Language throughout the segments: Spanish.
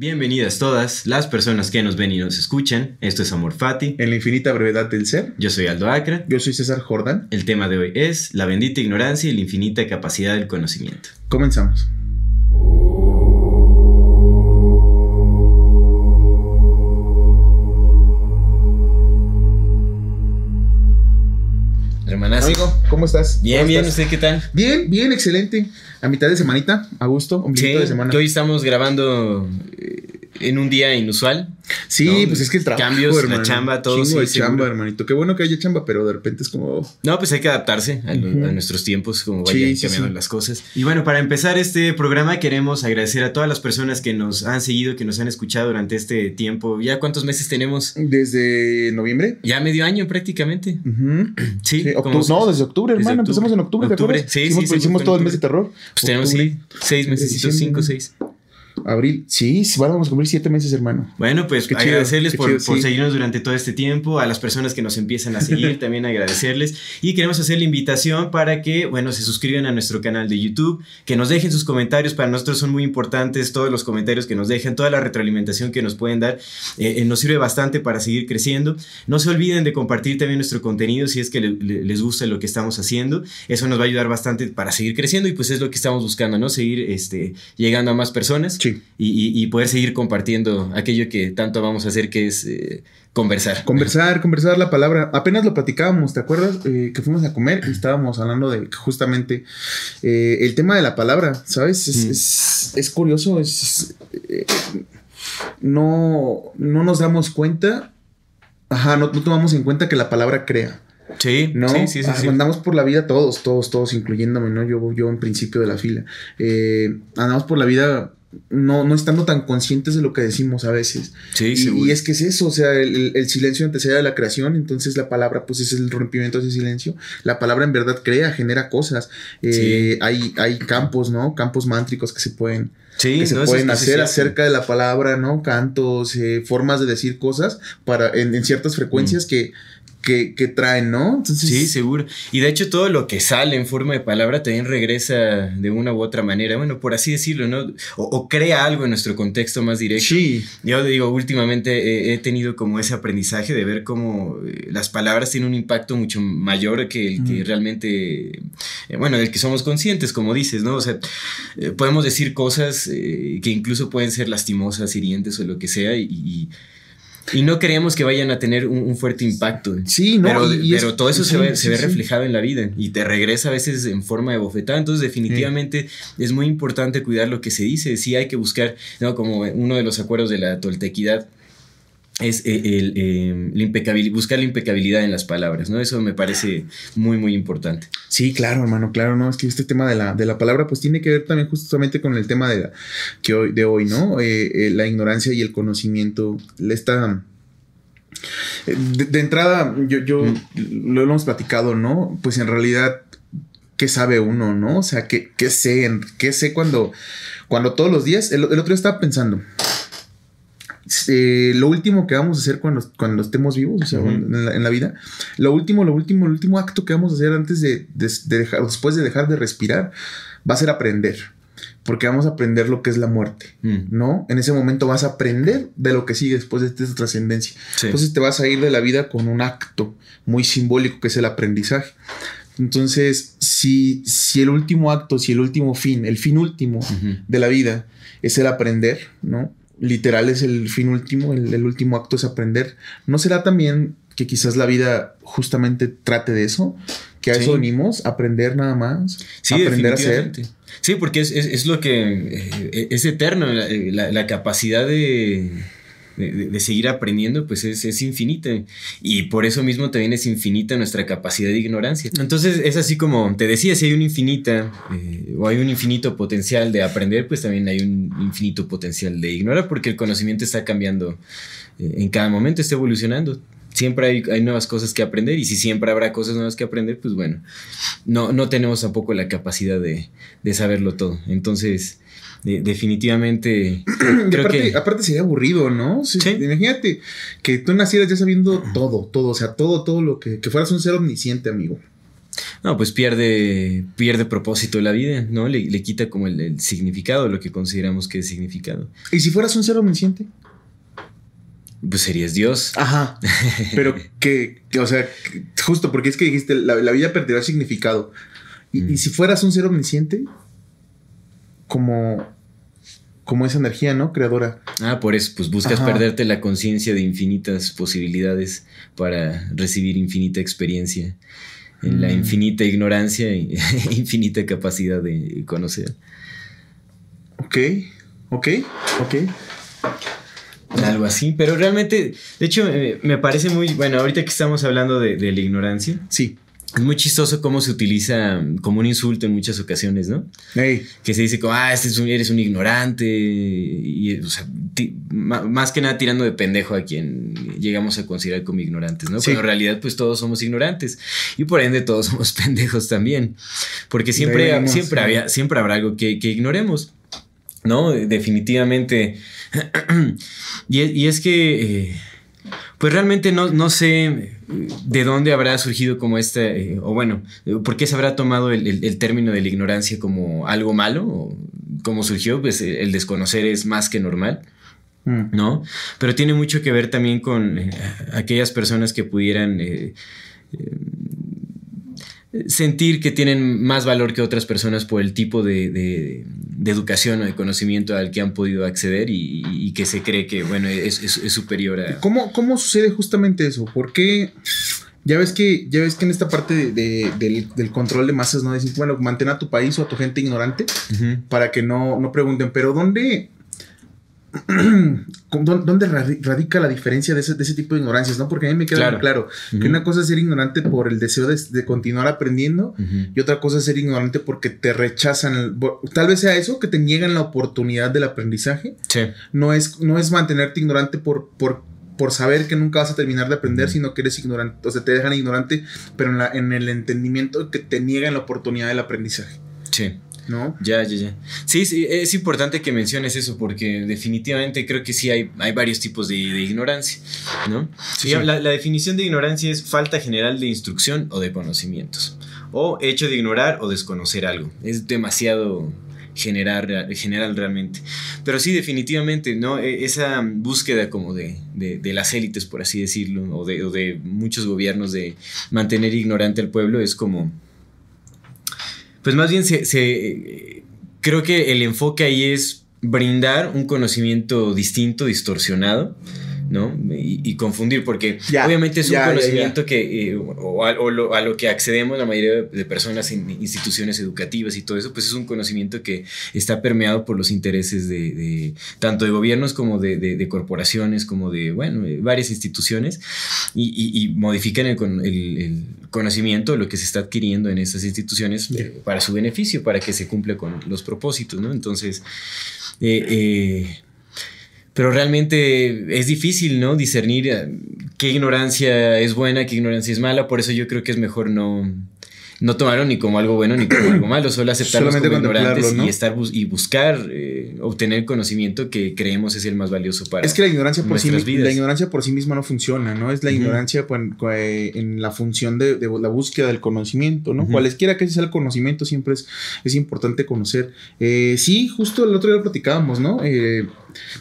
Bienvenidas todas las personas que nos ven y nos escuchan. Esto es Amor Fati. En la infinita brevedad del ser. Yo soy Aldo Acra. Yo soy César Jordan. El tema de hoy es la bendita ignorancia y la infinita capacidad del conocimiento. Comenzamos. Hermanazo. Amigo, ¿cómo estás? Bien, ¿Cómo bien, estás? ¿usted qué tal? Bien, bien, excelente. A mitad de semanita, a gusto, ombliguito Sí, de semana. que hoy estamos grabando eh, en un día inusual. Sí, ¿no? pues es que el trabajo, Cambios, la hermano. chamba, todo, Chingo sí, de seguro. chamba, hermanito. Qué bueno que haya chamba, pero de repente es como... No, pues hay que adaptarse a, nuestros tiempos, como vayan sí, cambiando sí. las cosas. Y bueno, para empezar este programa queremos agradecer a todas las personas que nos han seguido, que nos han escuchado durante este tiempo. ¿Ya cuántos meses tenemos? Desde noviembre. Ya medio año prácticamente. Sí, Sí, como- octu- no, desde octubre, desde hermano. octubre. Empezamos en octubre, ¿te Octubre, acuerdas? sí, hicimos, sí, hicimos en todo el mes de terror. Pues tenemos sí, seis meses, cinco, seis. Abril. Sí, vamos a cumplir siete meses, hermano. Bueno, pues Qué agradecerles por, chido, por sí. seguirnos durante todo este tiempo, a las personas que nos empiezan a seguir, también agradecerles. Y queremos hacer la invitación para que, bueno, se suscriban a nuestro canal de YouTube, que nos dejen sus comentarios, para nosotros son muy importantes todos los comentarios que nos dejan, toda la retroalimentación que nos pueden dar, eh, eh, nos sirve bastante para seguir creciendo. No se olviden de compartir también nuestro contenido si es que le- le- les gusta lo que estamos haciendo, eso nos va a ayudar bastante para seguir creciendo y pues es lo que estamos buscando, ¿no? Seguir este, llegando a más personas Sí. y, y- y poder seguir compartiendo aquello que tanto vamos a hacer, que es eh, conversar. Conversar, conversar la palabra. Apenas lo platicábamos, ¿te acuerdas? Eh, que fuimos a comer y estábamos hablando de justamente eh, el tema de la palabra, ¿sabes? Es, Mm. es- es curioso, es, no, no nos damos cuenta, ajá, no, no tomamos en cuenta que la palabra crea. Sí, ¿no? sí, sí, sí. Ah. Andamos por la vida todos, todos, todos, incluyéndome, ¿no? Yo, yo en principio de la fila. Eh, andamos por la vida no, no estando tan conscientes de lo que decimos a veces. Sí, Y, seguro. y es que es eso, o sea, el, el silencio antecede a la creación, entonces la palabra pues es el rompimiento de ese silencio. La palabra en verdad crea, genera cosas. Eh, hay, hay campos, ¿no? Campos mántricos que se pueden, sí, que se no, pueden hacer cierto. acerca de la palabra, ¿no? Cantos, eh, formas de decir cosas para, en, en ciertas frecuencias que, que, que traen, ¿no? Entonces. Sí, seguro. Y de hecho todo lo que sale en forma de palabra también regresa de una u otra manera, bueno, por así decirlo, ¿no? O, o crea algo en nuestro contexto más directo. sí, Yo digo, últimamente he, he tenido como ese aprendizaje de ver cómo eh, las palabras tienen un impacto mucho mayor que el que Mm. realmente, eh, bueno, del que somos conscientes, como dices, ¿no? O sea, eh, podemos decir cosas eh, que incluso pueden ser lastimosas, hirientes o lo que sea, y, y- y no creemos que vayan a tener un, un fuerte impacto. sí, ¿no? Pero, y- es- todo eso se sí, ve, se ve sí. reflejado en la vida y te regresa a veces en forma de bofetada. Entonces, definitivamente es muy importante cuidar lo que se dice. Sí hay que buscar, ¿no? Como uno de los acuerdos de la toltequidad es eh, el, eh, la impecabil- buscar la impecabilidad en las palabras, ¿no? Eso me parece muy, muy importante. Sí, claro, hermano, claro, ¿no? Es que este tema de la, de la palabra, pues tiene que ver también justamente con el tema de, la, que hoy, de hoy, ¿no? Eh, eh, la ignorancia y el conocimiento. Esta. De, de entrada, yo, yo Mm. lo hemos platicado, ¿no? Pues en realidad, ¿qué sabe uno, no? O sea, ¿qué, qué sé? ¿Qué sé cuando, cuando todos los días? El, el otro día estaba pensando. Eh, lo último que vamos a hacer cuando, cuando estemos vivos, o sea, en, la, en la vida, lo último, lo último, el último acto que vamos a hacer antes de, de- de dejar, después de dejar de respirar, va a ser aprender. Porque vamos a aprender lo que es la muerte, Mm, ¿no? En ese momento vas a aprender de lo que sigue después de esta trascendencia. sí. Entonces te vas a ir de la vida con un acto muy simbólico que es el aprendizaje. Entonces, si, si el último acto, si el último fin, el fin último de la vida es el aprender, ¿no? Literal es el fin último, el, el último acto es aprender. ¿No será también que quizás la vida justamente trate de eso? Que a Sí. eso venimos, aprender nada más, Sí, aprender a ser. Sí, porque es, es- es lo que eh, es eterno, la, la- la capacidad de, de, seguir aprendiendo, pues es, es infinita. Y por eso mismo también es infinita nuestra capacidad de ignorancia. Entonces es así como te decía, si hay una infinita eh, o hay un infinito potencial de aprender, pues también hay un infinito potencial de ignorar, porque el conocimiento está cambiando eh, en cada momento, está evolucionando. Siempre hay, hay nuevas cosas que aprender y si siempre habrá cosas nuevas que aprender, pues bueno, no, no tenemos tampoco la capacidad de, de saberlo todo. Entonces, de- definitivamente, Y creo aparte, que... aparte sería aburrido, ¿no? Sí, Sí. Imagínate que tú nacieras ya sabiendo todo, todo, o sea, todo, todo lo que, que fueras un ser omnisciente, amigo. No, pues pierde, pierde propósito la vida, ¿no? Le, le quita como el, el, significado, lo que consideramos que es significado. ¿Y si fueras un ser omnisciente? Pues serías Dios. Ajá. Pero que, que o sea, justo porque es que dijiste, la, la vida perderá significado. Y, mm. y, si fueras un ser omnisciente, como, como esa energía, ¿no? Creadora. Ah, por eso, pues buscas Ajá. perderte la conciencia de infinitas posibilidades para recibir infinita experiencia en mm. la infinita ignorancia e infinita capacidad de conocer. Ok, ok, ok. Algo así, pero realmente, de hecho, eh, me parece muy, bueno, ahorita que estamos hablando de, de la ignorancia. Sí. Es muy chistoso cómo se utiliza como un insulto en muchas ocasiones, ¿no? Hey. Que se dice como, ah, este es un, eres un ignorante. Y, o sea, más que nada tirando de pendejo a quien llegamos a considerar como ignorantes, ¿no? Sí. Pero en realidad, pues todos somos ignorantes. Y por ende, todos somos pendejos también. Porque siempre, Debemos, siempre, sí. había, siempre habrá algo que, que ignoremos. ¿No? Definitivamente. y, es, y, es que. Eh, pues realmente no, no, sé de dónde habrá surgido como este, eh, o bueno, por qué se habrá tomado el, el, el, término de la ignorancia como algo malo, o cómo surgió, pues el desconocer es más que normal, mm. ¿no? Pero tiene mucho que ver también con eh, aquellas personas que pudieran eh, sentir que tienen más valor que otras personas por el tipo de, de, de educación o de conocimiento al que han podido acceder y, y que se cree que, bueno, es, es, es, superior a... ¿Cómo, ¿Cómo sucede justamente eso? ¿Por qué? Ya ves que, ya ves que en esta parte de, del, del, control de masas, ¿no? Dicen, bueno, mantén a tu país o a tu gente ignorante uh -huh. para que no, no pregunten, pero ¿dónde, ¿Dónde radica la diferencia de ese, de ese, tipo de ignorancias? ¿no? Porque a mí me queda claro, claro uh -huh. que una cosa es ser ignorante por el deseo de, de continuar aprendiendo uh -huh. y otra cosa es ser ignorante porque te rechazan. El, tal vez sea eso, que te niegan la oportunidad del aprendizaje. Sí. No, es, no es mantenerte ignorante por, por, por saber que nunca vas a terminar de aprender, uh -huh. sino que eres ignorante. O sea, te dejan ignorante, pero en, la, en el entendimiento que te niegan la oportunidad del aprendizaje. Sí. ¿No? Ya, ya, ya. Sí, sí, es importante que menciones eso porque definitivamente creo que sí hay, hay varios tipos de, de ignorancia, ¿no? Sí, sí. La, la, definición de ignorancia es falta general de instrucción o de conocimientos, o hecho de ignorar o desconocer algo. Es demasiado general, general realmente. Pero sí, definitivamente, ¿no? E, esa búsqueda como de, de, de las élites, por así decirlo, o de, o de muchos gobiernos de mantener ignorante al pueblo es como pues más bien se, se, creo que el enfoque ahí es brindar un conocimiento distinto, distorsionado, ¿no? Y, y confundir, porque ya, obviamente es un ya, conocimiento ya, que, eh, o, a, o lo, a, lo, que accedemos la mayoría de personas en instituciones educativas y todo eso, pues es un conocimiento que está permeado por los intereses de, de tanto de gobiernos como de, de, de, corporaciones, como de, bueno, varias instituciones, y, y, y modifican el, el, el, conocimiento, lo que se está adquiriendo en estas instituciones para su beneficio, para que se cumpla con los propósitos, ¿no? Entonces, eh, eh, pero realmente es difícil, ¿no? Discernir eh, qué ignorancia es buena, qué ignorancia es mala, por eso yo creo que es mejor no, no tomarlo ni como algo bueno ni como algo malo, solo aceptarlos como ignorantes ¿no? y estar bus y buscar eh, obtener conocimiento que creemos es el más valioso para Es que la ignorancia por sí vidas. la ignorancia por sí misma no funciona, ¿no? Es la uh -huh. ignorancia en la función de, de, la búsqueda del conocimiento, ¿no? Uh -huh. Cualesquiera que sea el conocimiento siempre es, es importante conocer. Eh, sí, justo el otro día lo platicábamos, ¿no? Eh,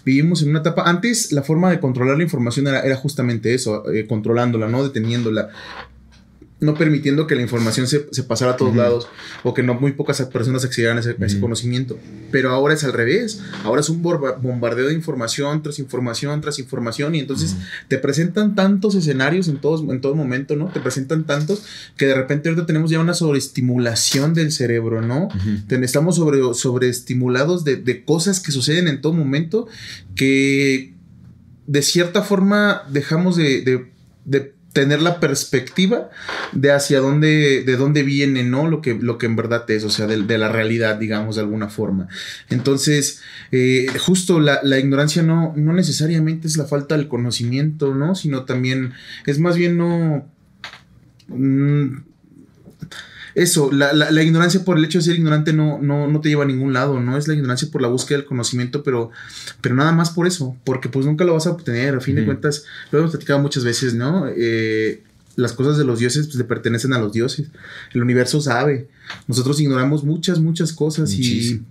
vivimos en una etapa. Antes la forma de controlar la información era, era justamente eso, eh, controlándola, no deteniéndola no permitiendo que la información se, se pasara a todos uh -huh. lados o que no muy pocas personas accedieran a ese, uh -huh. ese, conocimiento. Pero ahora es al revés. Ahora es un bombardeo de información tras información tras información y entonces uh -huh. te presentan tantos escenarios en, todos, en todo momento, ¿no? Te presentan tantos que de repente ahorita tenemos ya una sobreestimulación del cerebro, ¿no? Estamos sobre, sobreestimulados de, de cosas que suceden en todo momento que de cierta forma dejamos de, de, de tener la perspectiva de hacia dónde, de dónde viene, ¿no? Lo que, lo que en verdad es, o sea, de, de la realidad, digamos, de alguna forma. Entonces, eh, justo la, la, ignorancia no, no necesariamente es la falta del conocimiento, ¿no? Sino también es más bien no... Mmm, eso, la, la, la, ignorancia por el hecho de ser ignorante no, no, no, te lleva a ningún lado, no es la ignorancia por la búsqueda del conocimiento, pero, pero nada más por eso, porque pues nunca lo vas a obtener, a fin mm. de cuentas, lo hemos platicado muchas veces, ¿no? Eh, las cosas de los dioses pues, le pertenecen a los dioses. El universo sabe. Nosotros ignoramos muchas, muchas cosas y,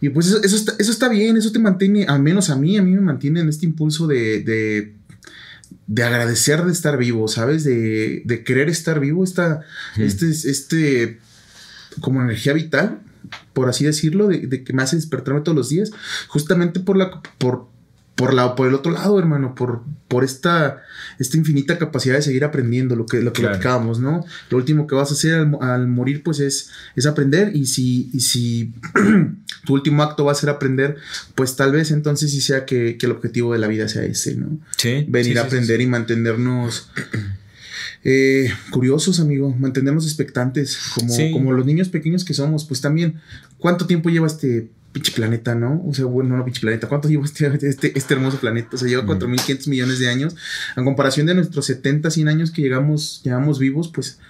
y, pues eso, eso, está, eso, está, bien, eso te mantiene, al menos a mí, a mí me mantiene en este impulso de, de, de agradecer de estar vivo, ¿sabes? De, de querer estar vivo, esta, este, este, como energía vital, por así decirlo, de, de, que me hace despertarme todos los días, justamente por la, por, por, la, por el otro lado, hermano, por, por esta, esta infinita capacidad de seguir aprendiendo lo que, lo que platicábamos, ¿no? Lo último que vas a hacer al, morir, pues es, es aprender. Y si, y si tu último acto va a ser aprender, pues tal vez entonces sí sea que, que el objetivo de la vida sea ese, ¿no? Sí. Venir a aprender y mantenernos. Eh, curiosos, amigo, mantenernos expectantes, como, como los niños pequeños que somos, pues también, ¿cuánto tiempo lleva este pinche planeta, ¿no? O sea, bueno, no pinche planeta. ¿Cuánto lleva este, este, este, hermoso planeta? O sea, lleva 4.500 millones de años. En comparación de nuestros 70, 100 años que llegamos, llevamos vivos, pues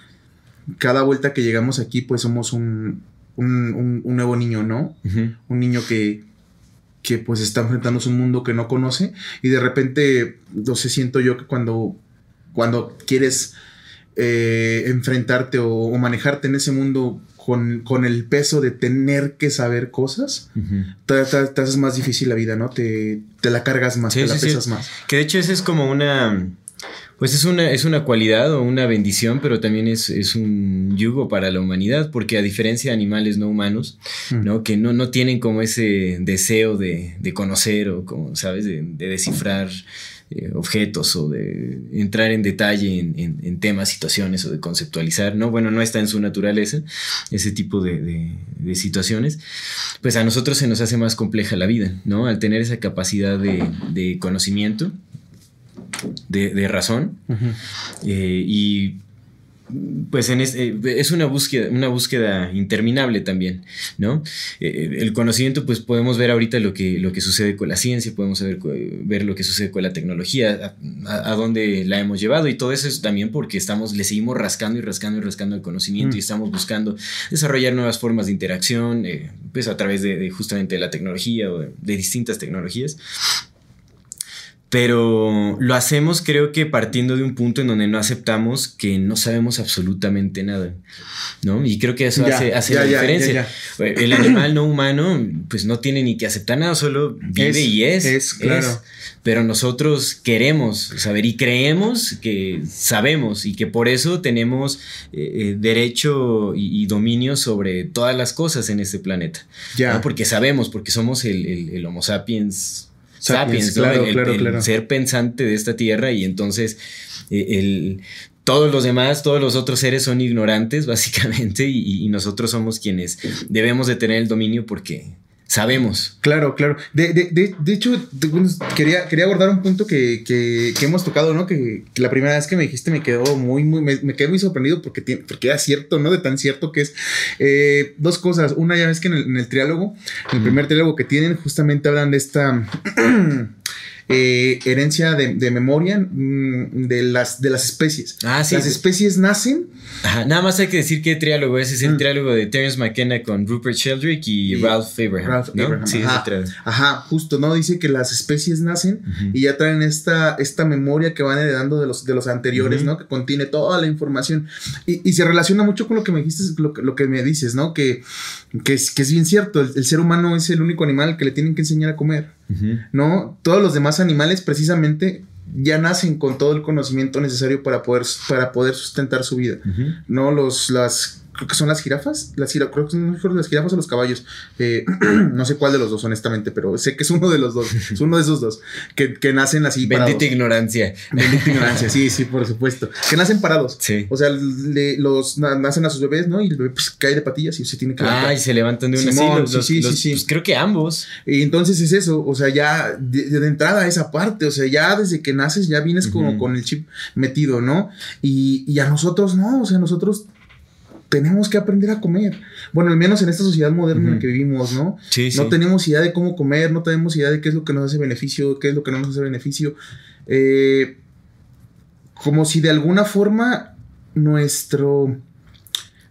cada vuelta que llegamos aquí, pues somos un, un, un, nuevo niño, ¿no? Un niño que, que pues está enfrentándose a un mundo que no conoce y de repente, no sé, siento yo que cuando, cuando quieres eh, enfrentarte o, manejarte en ese mundo con, el peso de tener que saber cosas, te, haces más difícil la vida, ¿no? Te, te la cargas más, te la pesas más. Que de hecho esa es como una... Pues es una, es una cualidad o una bendición, pero también es, un yugo para la humanidad, porque a diferencia de animales no humanos, ¿no? Que no, no tienen como ese deseo de, conocer o como, ¿sabes? De, de descifrar eh, objetos o de entrar en detalle en, temas, situaciones o de conceptualizar, ¿no? Bueno, no está en su naturaleza ese tipo de, situaciones, pues a nosotros se nos hace más compleja la vida, ¿no? Al tener esa capacidad de, conocimiento, de, razón, eh, y pues en eh, es, una búsqueda, una búsqueda interminable también, ¿no? Eh, el conocimiento, pues podemos ver ahorita lo que, lo que sucede con la ciencia, podemos ver, ver lo que sucede con la tecnología, a, dónde la hemos llevado y todo eso es también porque estamos, le seguimos rascando y rascando y rascando el conocimiento y mm. estamos buscando desarrollar nuevas formas de interacción, eh, pues a través de, justamente la tecnología o de distintas tecnologías pero lo hacemos creo que partiendo de un punto en donde no aceptamos que no sabemos absolutamente nada, ¿no? Y creo que eso hace, la diferencia. El animal no humano pues no tiene ni que aceptar nada, solo vive y es. Es, claro. pero nosotros queremos saber y creemos que sabemos y que por eso tenemos eh, eh, derecho y, dominio sobre todas las cosas en este planeta. Ya. Porque sabemos, porque somos el Homo sapiens sapiens, claro, el, ser pensante de esta tierra y entonces eh, el, todos los demás, todos los otros seres son ignorantes básicamente y, nosotros somos quienes debemos de tener el dominio porque sabemos. Claro, claro. De, de, de, hecho, quería, quería abordar un punto que, que, que hemos tocado, ¿no? Que, la primera vez que me dijiste me quedó muy, muy, me, quedé muy sorprendido porque, tiene, porque era cierto, ¿no? De tan cierto que es. Eh, dos cosas. Una, ya ves que en el, en el triálogo, el primer triálogo que tienen, justamente hablan de esta... Eh, herencia de, memoria mm, de, las, de las especies. Ah, sí. Las especies nacen. nada más hay que decir qué triálogo es. Es el mm. triálogo de Terence McKenna con Rupert Sheldrake y, Ralph Abraham. Sí, ajá, justo, ¿no? Dice que las especies nacen y ya traen esta, esta memoria que van heredando de los, de los anteriores, ¿no? Que contiene toda la información. Y, se relaciona mucho con lo que me dijiste, lo, lo que me dices, ¿no? Que, que, es, que es bien cierto. el ser humano es el único animal que le tienen que enseñar a comer. ¿No? Todos los demás animales precisamente ya nacen con todo el conocimiento necesario para poder, para poder sustentar su vida, ¿no? Los, las creo que son las jirafas, las creo que son las jirafas o los caballos. Eh, no sé cuál de los dos, honestamente, pero sé que es uno de los dos, es uno de esos dos, que, que nacen así. Bendita ignorancia. Bendita ignorancia, sí, sí, por supuesto. Que nacen parados. Sí. O sea, los nacen a sus bebés, ¿no? Y el bebé pues, cae de patillas y se tiene que levantar. Ah, y se levantan de una sí, sí, sí, sí, pues, creo que ambos. Y entonces es eso, o sea, ya de, entrada esa parte, o sea, ya desde que naces ya vienes como con el chip metido, ¿no? Y, y a nosotros no, o sea, nosotros tenemos que aprender a comer. Bueno, al menos en esta sociedad moderna en la que vivimos, ¿no? Sí, no tenemos idea de cómo comer, no tenemos idea de qué es lo que nos hace beneficio, qué es lo que no nos hace beneficio. Eh, como si de alguna forma nuestro,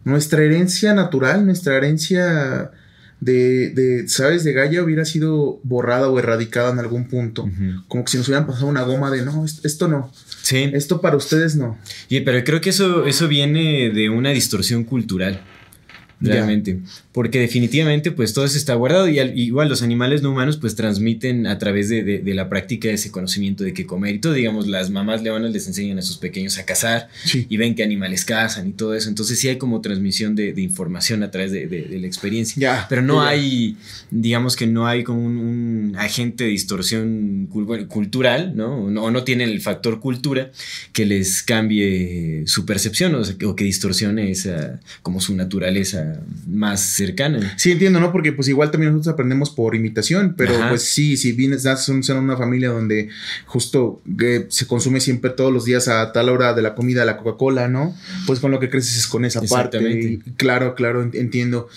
nuestra herencia natural, nuestra herencia de, de, ¿sabes? De Gaia hubiera sido borrada o erradicada en algún punto. Como que si nos hubieran pasado una goma de, no, esto no. Sí. Esto para ustedes no. Y, pero creo que eso, eso viene de una distorsión cultural realmente. Porque definitivamente, pues todo eso está guardado y igual los animales no humanos, pues transmiten a través de, la práctica ese conocimiento de qué comer y todo. Digamos, las mamás leonas les enseñan a sus pequeños a cazar y ven qué animales cazan y todo eso. Entonces, sí hay como transmisión de, información a través de, la experiencia. Pero no hay, digamos que no hay como un, agente de distorsión cultural, ¿no? O no tienen el factor cultura que les cambie su percepción o, o que distorsione esa, como su naturaleza más cercana. Sí, entiendo, ¿no? Porque pues igual también nosotros aprendemos por imitación, pero pues sí, si vienes, en una familia donde justo se consume siempre todos los días a tal hora de la comida la Coca-Cola, ¿no? Pues con lo que creces es con esa parte. claro, claro, entiendo.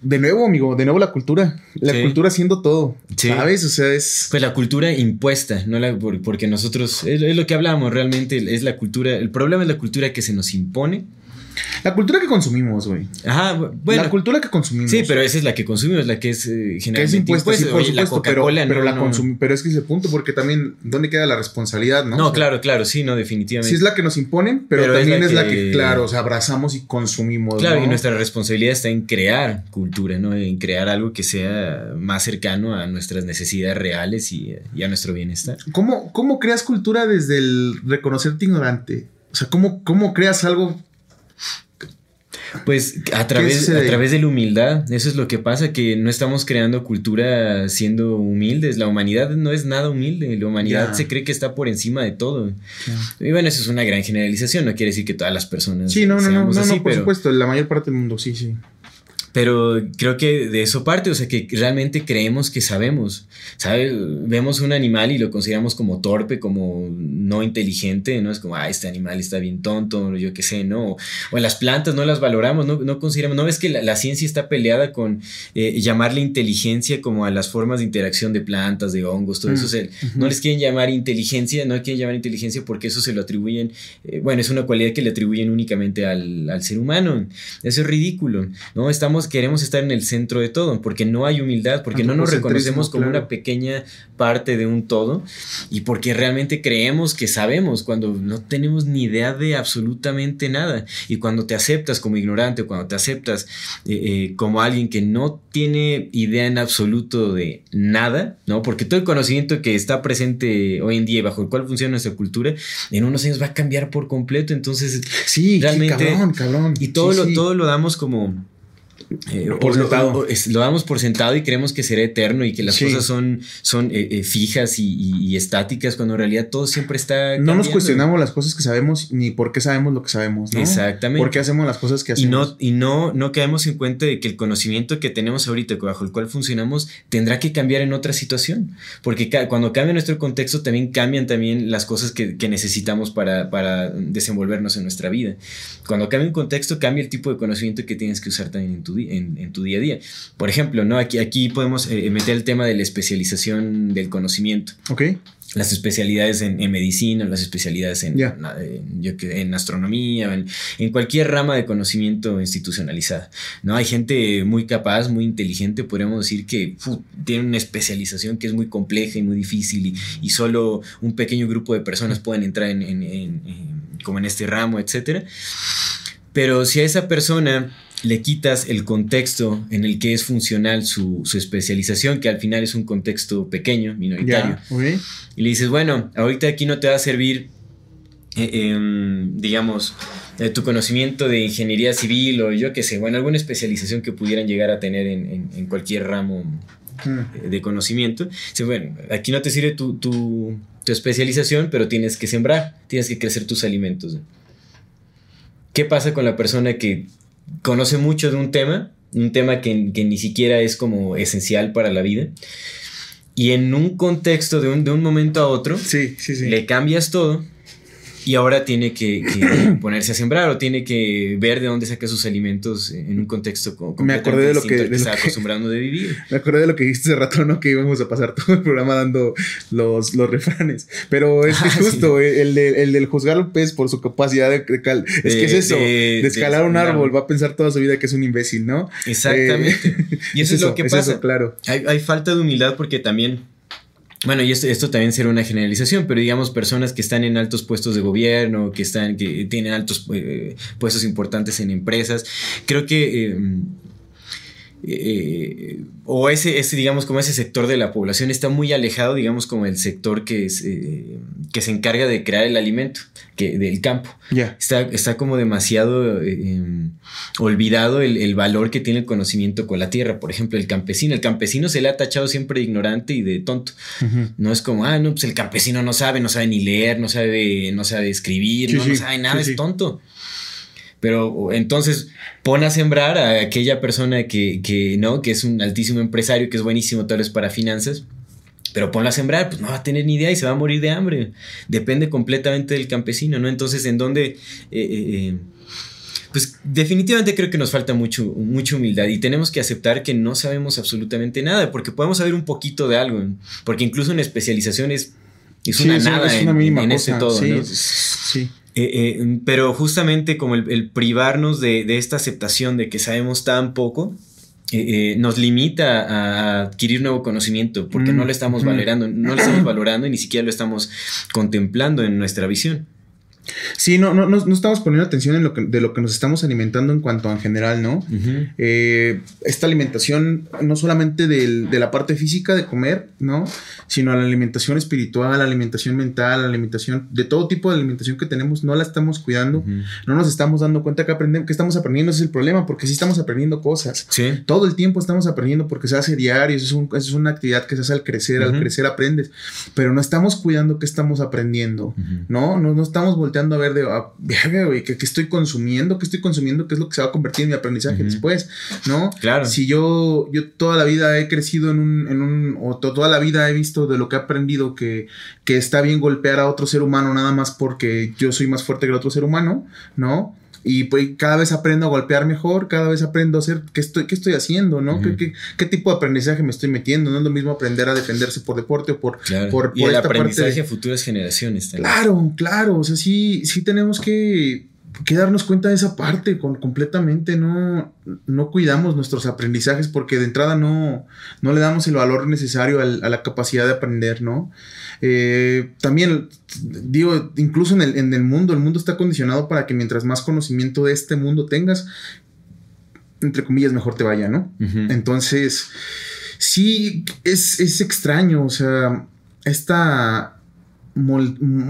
De nuevo, amigo, de nuevo la cultura. La cultura haciendo todo. ¿Sabes? O sea, es. Pues la cultura impuesta, no la, porque nosotros. Es, es, lo que hablamos realmente. Es la cultura. El problema es la cultura que se nos impone la cultura que consumimos, güey. Ajá, bueno. La cultura que consumimos. Sí, pero esa es la que consumimos, la que es eh, generalmente impuesta. Sí, por la Coca-Cola pero, la pero es que ese punto, porque también, ¿dónde queda la responsabilidad, no? No, claro, claro, sí, no, definitivamente. Sí es la que nos imponen, pero, también es la, que, claro, o sea, abrazamos y consumimos. Claro, y nuestra responsabilidad está en crear cultura, ¿no? En crear algo que sea más cercano a nuestras necesidades reales y, a nuestro bienestar. ¿Cómo, ¿Cómo creas cultura desde el reconocerte ignorante? O sea, ¿cómo, cómo creas algo pues a través, a través de la humildad, eso es lo que pasa, que no estamos creando cultura siendo humildes, la humanidad no es nada humilde, la humanidad se cree que está por encima de todo. Y bueno, eso es una gran generalización, no quiere decir que todas las personas... Sí, no, no, no, no, por supuesto, la mayor parte del mundo, sí, sí. Pero creo que de eso parte, o sea, que realmente creemos que sabemos. ¿Sabes? Vemos un animal y lo consideramos como torpe, como no inteligente, ¿no? Es como, ah, este animal está bien tonto, yo qué sé, ¿no? O las plantas no las valoramos, no, no consideramos, ¿no ves que la, ciencia está peleada con eh, llamarle inteligencia como a las formas de interacción de plantas, de hongos, todo eso? Mm, no les quieren llamar inteligencia, no quieren llamar inteligencia porque eso se lo atribuyen, eh, bueno, es una cualidad que le atribuyen únicamente al, al ser humano. Eso es ridículo, ¿no? Estamos queremos estar en el centro de todo, porque no hay humildad, porque no nos reconocemos como una pequeña parte de un todo y porque realmente creemos que sabemos cuando no tenemos ni idea de absolutamente nada. Y cuando te aceptas como ignorante, cuando te aceptas eh, eh, como alguien que no tiene idea en absoluto de nada, ¿no? Porque todo el conocimiento que está presente hoy en día bajo el cual funciona nuestra cultura, en unos años va a cambiar por completo. Entonces, sí, realmente. cabrón, cabrón. Y todo, lo, todo lo damos como eh, por sentado. Lo, damos por sentado y creemos que será eterno y que las cosas son, son eh, eh, fijas y, estáticas, cuando en realidad todo siempre está. No nos cuestionamos las cosas que sabemos ni por qué sabemos lo que sabemos. ¿no? Exactamente. ¿Por qué hacemos las cosas que hacemos? Y no, y no, no caemos en cuenta de que el conocimiento que tenemos ahorita, bajo el cual funcionamos, tendrá que cambiar en otra situación. Porque cuando cambia nuestro contexto, también cambian también las cosas que, necesitamos para, para desenvolvernos en nuestra vida. Cuando cambia un contexto, cambia el tipo de conocimiento que tienes que usar también en tu en, tu día a día. Por ejemplo, ¿no? aquí, aquí podemos eh, meter el tema de la especialización del conocimiento. Ok. Las especialidades en, medicina, las especialidades en, en astronomía, en, en, cualquier rama de conocimiento institucionalizada. ¿no? Hay gente muy capaz, muy inteligente, podríamos decir que tiene una especialización que es muy compleja y muy difícil y, y solo un pequeño grupo de personas pueden entrar en, como en este ramo, etc. Pero si a esa persona le quitas el contexto en el que es funcional su, especialización, que al final es un contexto pequeño, minoritario. Y le dices, bueno, ahorita aquí no te va a servir, eh, em, digamos, eh, tu conocimiento de ingeniería civil o yo qué sé, bueno, alguna especialización que pudieran llegar a tener en, cualquier ramo hmm. eh, de conocimiento. bueno, aquí no te sirve tu, tu, tu especialización, pero tienes que sembrar, tienes que crecer tus alimentos. ¿Qué pasa con la persona que conoce mucho de un tema, un tema que, ni siquiera es como esencial para la vida. Y en un contexto de un, de un momento a otro, sí, sí, sí. le cambias todo y ahora tiene que, ponerse a sembrar o tiene que ver de dónde saca sus alimentos en un contexto como me acordé de lo que, de está acostumbrando de vivir. Me acordé de lo que dijiste hace rato, ¿no? Que íbamos a pasar todo el programa dando los, los refranes. Pero es que ah, justo el, el, del juzgar al pez por su capacidad de, cal es que es eso, de, escalar un árbol, va a pensar toda su vida que es un imbécil, ¿no? Exactamente. Eh, y eso es, lo que pasa. claro. Hay, hay falta de humildad porque también bueno, y esto, también será una generalización, pero digamos personas que están en altos puestos de gobierno, que están, que tienen altos eh, puestos importantes en empresas, creo que eh, eh, o ese, ese, digamos, como ese sector de la población está muy alejado, digamos, como el sector que, es, eh, que se encarga de crear el alimento que, del campo. Está, está como demasiado eh, em, olvidado el, valor que tiene el conocimiento con la tierra. Por ejemplo, el campesino. El campesino se le ha tachado siempre de ignorante y de tonto. No es como, ah, no, pues el campesino no sabe, no sabe ni leer, no sabe, no sabe escribir, no, sabe nada, es tonto. Pero entonces pon a sembrar a aquella persona que, no, que es un altísimo empresario, que es buenísimo tal vez para finanzas, pero ponla a sembrar, pues no va a tener ni idea y se va a morir de hambre. Depende completamente del campesino, ¿no? Entonces, ¿en dónde... Eh, eh, eh, pues definitivamente creo que nos falta mucho, mucha humildad y tenemos que aceptar que no sabemos absolutamente nada, porque podemos saber un poquito de algo, porque incluso en especializaciones es una nada en, ese todo, ¿no? Sí. Eh, eh, pero justamente como el, privarnos de, esta aceptación de que sabemos tan poco, eh, nos limita a adquirir nuevo conocimiento porque no lo estamos valorando, no lo estamos valorando y ni siquiera lo estamos contemplando en nuestra visión. Sí, no, no, no, estamos poniendo atención en lo que, de lo que nos estamos alimentando en cuanto a en general, ¿no? Eh, esta alimentación, no solamente de la parte física de comer, ¿no? Sino la alimentación espiritual, la alimentación mental, la alimentación, de todo tipo de alimentación que tenemos, no la estamos cuidando, no nos estamos dando cuenta que aprendemos, que estamos aprendiendo, ese es el problema, porque sí estamos aprendiendo cosas. Sí. Todo el tiempo estamos aprendiendo porque se hace diario, eso es, una actividad que se hace al crecer, al crecer aprendes, pero no estamos cuidando qué estamos aprendiendo, ¿no? No, no estamos volteando a ver de, ah, güey, ¿qué, estoy consumiendo? ¿Qué estoy consumiendo? ¿Qué es lo que se va a convertir en mi aprendizaje después? ¿No? Claro. Si yo, yo toda la vida he crecido en un, en un o toda la vida he visto de lo que he aprendido que, que está bien golpear a otro ser humano nada más porque yo soy más fuerte que el otro ser humano, ¿no? Y pues cada vez aprendo a golpear mejor, cada vez aprendo a hacer qué estoy, qué estoy haciendo, ¿no? ¿Qué, qué, tipo de aprendizaje me estoy metiendo? No es lo mismo aprender a defenderse por deporte o por, por, y el aprendizaje a futuras generaciones también. Claro, claro. O sea, sí, sí tenemos que, que darnos cuenta de esa parte con, completamente. No, no cuidamos nuestros aprendizajes porque de entrada no, no le damos el valor necesario a la capacidad de aprender, ¿no? Eh, también, digo, incluso en el, en el mundo, el mundo está condicionado para que mientras más conocimiento de este mundo tengas, entre comillas, mejor te vaya, ¿no? Entonces, sí, es, es, extraño, o sea, esta...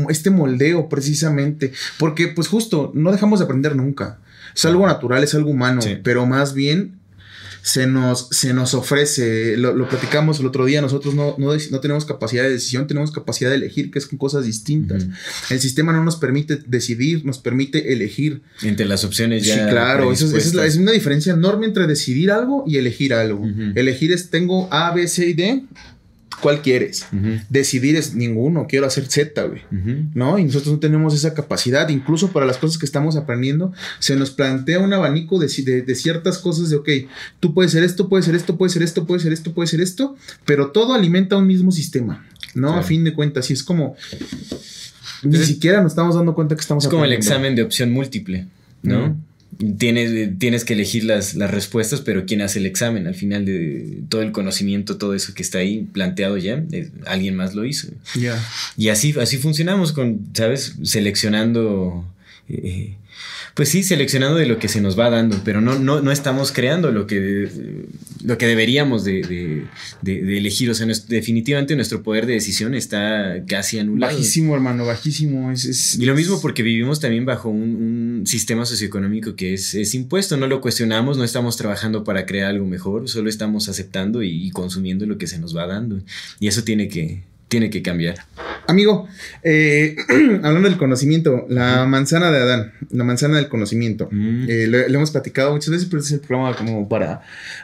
este moldeo precisamente, porque pues justo no dejamos de aprender nunca. Es algo natural, es algo humano, pero más bien se nos, se nos ofrece, lo, platicamos el otro día, nosotros no, no, tenemos capacidad de decisión, tenemos capacidad de elegir, que es con cosas distintas. El sistema no nos permite decidir, nos permite elegir. Entre las opciones ya. Sí, claro, eso, es, es, una diferencia enorme entre decidir algo y elegir algo. Elegir es tengo A, B, C y D ¿Cuál quieres? Decidir es ninguno, quiero hacer Z, güey. ¿No? Y nosotros no tenemos esa capacidad. Incluso para las cosas que estamos aprendiendo, se nos plantea un abanico de, ciertas cosas de, ok, tú puedes ser esto, puede ser esto, puede ser esto, puede ser esto, puede ser esto, pero todo alimenta un mismo sistema, ¿no? A fin de cuentas, y es como... Ni siquiera nos estamos dando cuenta que estamos Es como el examen de opción múltiple, ¿no? Tienes, tienes que elegir las, las, respuestas, pero ¿quién hace el examen? Al final de todo el conocimiento, todo eso que está ahí planteado ya, eh, alguien más lo hizo. Y así, así funcionamos con, ¿sabes? Seleccionando eh, pues sí, seleccionando de lo que se nos va dando, pero no, no, no estamos creando lo que, lo que deberíamos de, elegir. O sea, definitivamente nuestro poder de decisión está casi anulado. Bajísimo, hermano, bajísimo. Es, y lo mismo porque vivimos también bajo un, sistema socioeconómico que es, impuesto, no lo cuestionamos, no estamos trabajando para crear algo mejor, solo estamos aceptando y consumiendo lo que se nos va dando. Y eso tiene que, tiene que cambiar. Amigo, eh, hablando del conocimiento, la manzana de Adán, la manzana del conocimiento, mm. eh, le, hemos platicado muchas veces, pero este es el programa como para,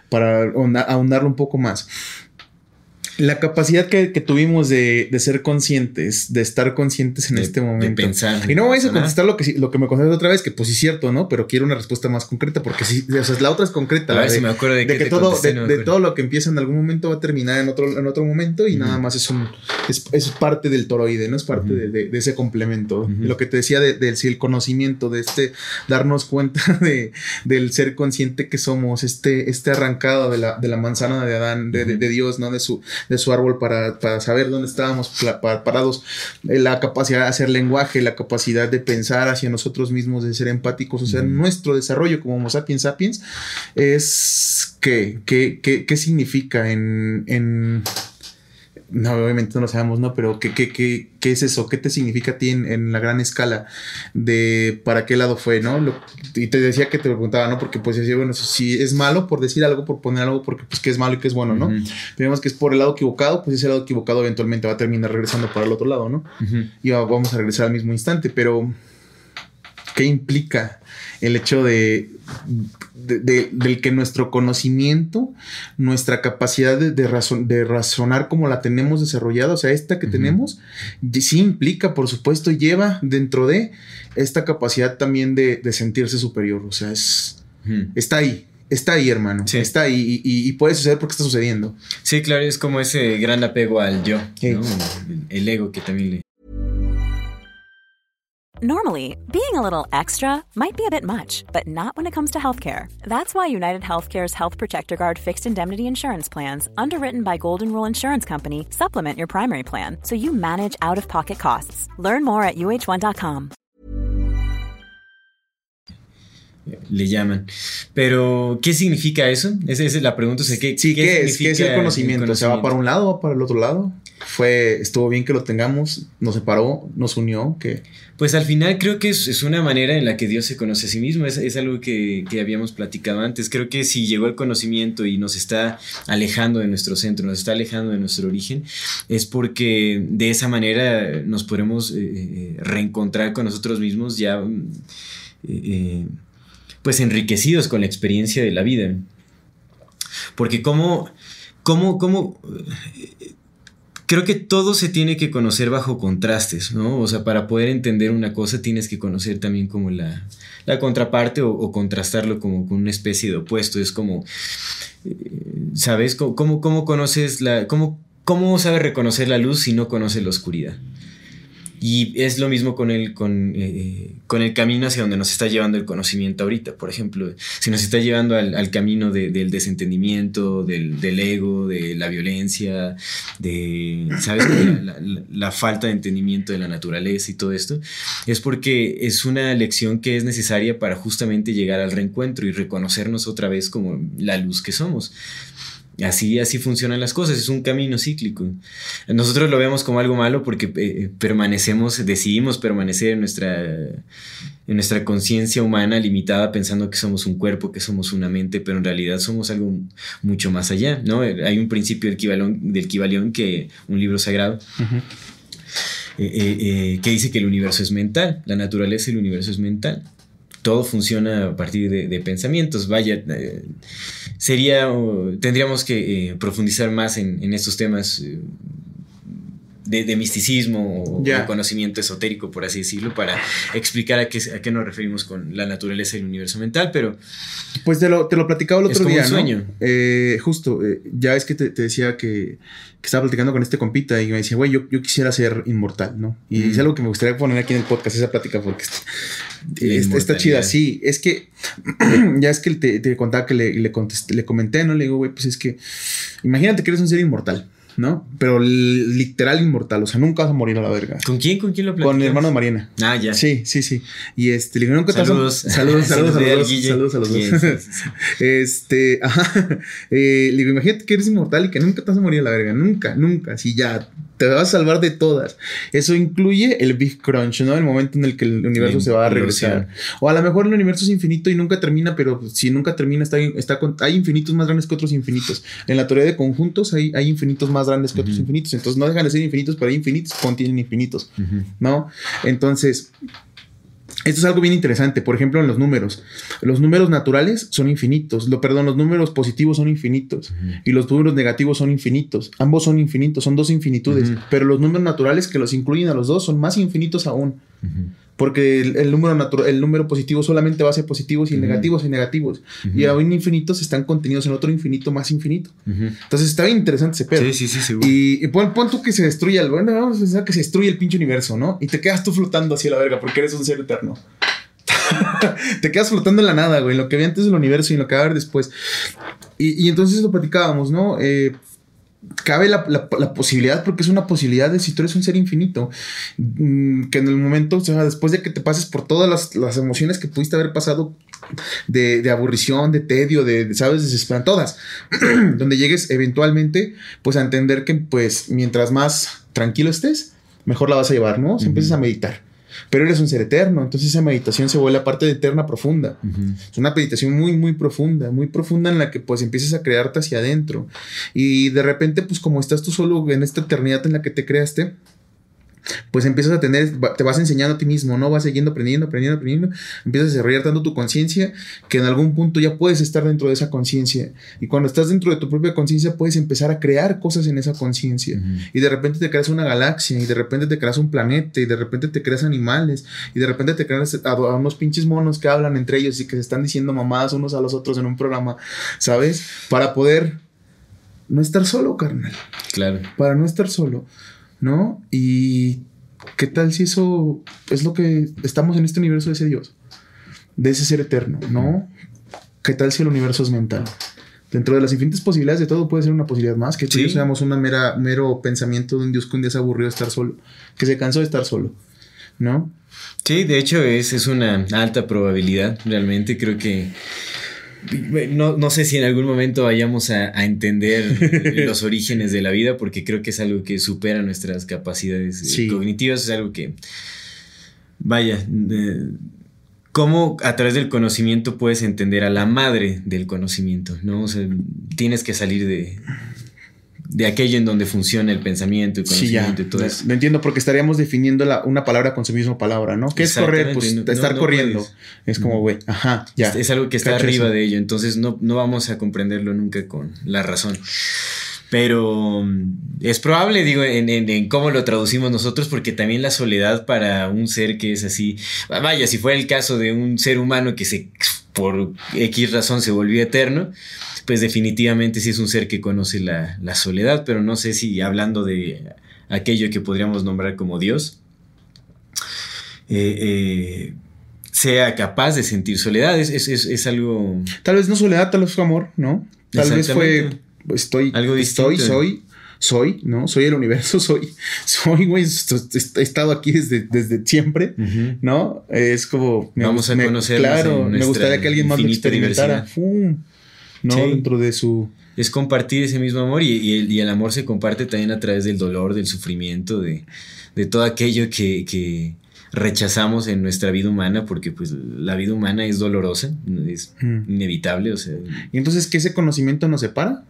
para ahondarlo un poco más. La capacidad que, tuvimos de, ser conscientes, de estar conscientes en este momento. De pensar. Y no voy a contestar lo que, lo que me contestaste otra vez, que pues sí es cierto, ¿no? Pero quiero una respuesta más concreta, porque sí, o sea, la otra es concreta. A ver si me acuerdo de, que todo, de, todo lo que empieza en algún momento va a terminar en otro, en otro momento y nada más es un es, parte del toroide, ¿no? Es parte de, ese complemento. Lo que te decía del si el conocimiento, de este darnos cuenta de, del ser consciente que somos, este, este arrancado de la, de la manzana de Adán, de, Dios, ¿no? De su, de su árbol para, saber dónde estábamos parados, eh, la capacidad de hacer lenguaje, la capacidad de pensar hacia nosotros mismos, de ser empáticos, o sea, nuestro desarrollo como Homo sapiens sapiens es qué, qué, qué, qué significa en, en no, obviamente no lo sabemos, ¿no? Pero ¿qué, qué, qué, qué es eso? ¿Qué te significa a ti en, la gran escala de para qué lado fue, ¿no? y te decía que te preguntaba, ¿no? Porque pues decía, bueno, si es malo por decir algo, por poner algo, porque pues que es malo y que es bueno, ¿no? Vemos que es por el lado equivocado, pues ese lado equivocado eventualmente va a terminar regresando para el otro lado, ¿no? Y vamos a regresar al mismo instante, pero ¿qué implica el hecho de de, del que nuestro conocimiento, nuestra capacidad de, de, razonar como la tenemos desarrollada, o sea, esta que tenemos, sí implica, por supuesto, lleva dentro de esta capacidad también de, sentirse superior, o sea, es, está ahí. Está ahí, hermano. Está ahí y, puede suceder porque está sucediendo. Sí, claro, es como ese gran apego al yo, el ego que también le, Normally, being a little extra might be a bit much, but not when it comes to healthcare. That's why United Healthcare's Health Protector Guard fixed indemnity insurance plans, underwritten by Golden Rule Insurance Company, supplement your primary plan so you manage out of pocket costs. Learn more at uh1.com. Le llaman. Pero, ¿qué significa eso? Esa es la pregunta. ¿qué, sí, ¿qué, es, ¿qué es el conocimiento? el ¿Se va para un lado o para el otro lado? Fue, estuvo bien que lo tengamos, nos separó, nos unió, que... Pues al final creo que es, una manera en la que Dios se conoce a sí mismo, es, algo que, habíamos platicado antes. Creo que si llegó el conocimiento y nos está alejando de nuestro centro, nos está alejando de nuestro origen, es porque de esa manera nos podemos eh, eh, reencontrar con nosotros mismos ya eh, pues enriquecidos con la experiencia de la vida. Porque como, cómo, cómo creo que todo se tiene que conocer bajo contrastes, ¿no? O sea, para poder entender una cosa tienes que conocer también como la, contraparte o, contrastarlo como con una especie de opuesto. Es como, eh, ¿sabes? ¿Cómo, cómo, conoces la... Cómo, ¿Cómo sabes reconocer la luz si no conoces la oscuridad? Y es lo mismo con el, con, eh, con, el camino hacia donde nos está llevando el conocimiento ahorita. Por ejemplo, si nos está llevando al, camino del desentendimiento, del, ego, de la violencia, de, ¿sabes? La, falta de entendimiento de la naturaleza y todo esto, es porque es una lección que es necesaria para justamente llegar al reencuentro y reconocernos otra vez como la luz que somos. Así, así funcionan las cosas, es un camino cíclico. Nosotros lo vemos como algo malo porque eh, permanecemos, decidimos permanecer en nuestra, en nuestra conciencia humana limitada pensando que somos un cuerpo, que somos una mente, pero en realidad somos algo mucho más allá, ¿no? Hay un principio del Kibalión, del Kibalión que un libro sagrado. Eh, eh, que dice que el universo es mental, la naturaleza del universo es mental todo funciona a partir de, pensamientos. Vaya, sería, tendríamos que eh, profundizar más en, estos temas eh, de, misticismo o de conocimiento esotérico, por así decirlo, para explicar a qué, a qué nos referimos con la naturaleza del universo mental, pero... Pues te lo, te lo platicaba el otro día, sueño. justo, ya es que te, decía que, estaba platicando con este compita y me decía, güey, yo, yo, quisiera ser inmortal, ¿no? Y es algo que me gustaría poner aquí en el podcast, esa plática, porque está, chida, sí. Es que ya es que te, contaba que le, le, le comenté, ¿no? Le digo, güey, pues es que imagínate que eres un ser inmortal. ¿No? Pero literal inmortal, o sea, nunca vas a morir a la verga. ¿Con quién? ¿Con quién lo platicas? Con el hermano de Mariana. Ah, ya. Sí, sí, sí. Y este, le digo, nunca saludos. A... Saludos, saludos, saludos, saludos a los dos. este, ajá. Eh, le digo, imagínate que eres inmortal y que nunca te vas a morir a la verga, nunca, nunca, así ya, te vas a salvar de todas. Eso incluye el Big Crunch, ¿no? El momento en el que el universo se va a regresar. O a lo mejor el universo es infinito y nunca termina, pero si nunca termina, está, está hay infinitos más grandes que otros infinitos. En la teoría de conjuntos hay, hay infinitos más grandes que otros infinitos. Entonces no dejan de ser infinitos, pero hay infinitos contienen infinitos, ¿no? Entonces, Esto es algo bien interesante, por ejemplo, en los números. Los números naturales son infinitos, lo, perdón, los números positivos son infinitos y los números negativos son infinitos. Ambos son infinitos, son dos infinitudes, pero los números naturales que los incluyen a los dos son más infinitos aún. Porque el, número natural, el número positivo solamente va a ser positivos y negativos y negativos. Y aún infinitos están contenidos en otro infinito más infinito. Entonces está bien interesante ese pedo. Sí, sí, sí, seguro. Y, pon, tú que se destruya el. Bueno, vamos a pensar que se destruye el pinche universo, ¿no? Y te quedas tú flotando hacia la verga porque eres un ser eterno. te quedas flotando en la nada, güey. Lo que había antes del universo y lo que va a haber después. Y, y entonces lo platicábamos, ¿no? Eh, cabe la, posibilidad, porque es una posibilidad de si tú eres un ser infinito, mm, que en el momento, o sea, después de que te pases por todas las, emociones que pudiste haber pasado de, aburrición, de tedio, de, sabes, desesperan todas, donde llegues eventualmente, pues a entender que, pues, mientras más tranquilo estés, mejor la vas a llevar, ¿no? Si empiezas a meditar pero eres un ser eterno, entonces esa meditación se vuelve parte de eterna profunda. Es una meditación muy, muy profunda, muy profunda en la que pues empiezas a crearte hacia adentro. Y de repente pues como estás tú solo en esta eternidad en la que te creaste, pues empiezas a tener, te vas enseñando a ti mismo, ¿no? Vas siguiendo aprendiendo, aprendiendo, aprendiendo, empiezas a desarrollar tanto tu conciencia que en algún punto ya puedes estar dentro de esa conciencia. Y cuando estás dentro de tu propia conciencia puedes empezar a crear cosas en esa conciencia. Y de repente te creas una galaxia, y de repente te creas un planeta, y de repente te creas animales, y de repente te creas a, a unos pinches monos que hablan entre ellos y que se están diciendo mamadas unos a los otros en un programa, ¿sabes? Para poder no estar solo, carnal. Claro. Para no estar solo. ¿No? Y qué tal si eso es lo que estamos en este universo de ese Dios, de ese ser eterno, ¿no? ¿Qué tal si el universo es mental? Dentro de las infinitas posibilidades de todo puede ser una posibilidad más, que sí. seamos un mero pensamiento de un Dios que un día se aburrió de estar solo, que se cansó de estar solo, ¿no? Sí, de hecho es, es una alta probabilidad, realmente creo que no, sé si en algún momento vayamos a, entender los orígenes de la vida, porque creo que es algo que supera nuestras capacidades eh, cognitivas, es algo que, vaya, cómo a través del conocimiento puedes entender a la madre del conocimiento, ¿no? O sea, tienes que salir de, de aquello en donde funciona el pensamiento, el conocimiento y todo eso. Lo entiendo, porque estaríamos definiendo una palabra con su misma palabra, ¿no? ¿Qué es correr? Pues estar corriendo. Es como, güey, ajá, ya. Es, algo que está arriba de ello, entonces no, no vamos a comprenderlo nunca con la razón. Pero mm, es probable, digo, en, en, cómo lo traducimos nosotros, porque también la soledad para un ser que es así, vaya, si fuera el caso de un ser humano que se, por X razón se volvió eterno, pues definitivamente sí es un ser que conoce la, soledad, pero no sé si hablando de aquello que podríamos nombrar como Dios, eh, eh, sea capaz de sentir soledad. Es, algo... Tal vez no soledad, tal vez fue amor, ¿no? Tal vez fue... Estoy, algo estoy, soy, soy, ¿no? Soy el universo, soy, soy, güey, he estado aquí desde, desde siempre, ¿no? Es como... Vamos a conocer. Claro, me gustaría que alguien más lo experimentara. ¿no? Dentro de su... Es compartir ese mismo amor y, el, amor se comparte también a través del dolor, del sufrimiento, de, todo aquello que, rechazamos en nuestra vida humana porque pues la vida humana es dolorosa, es mm. inevitable, o sea... ¿Y entonces qué ese conocimiento nos separa?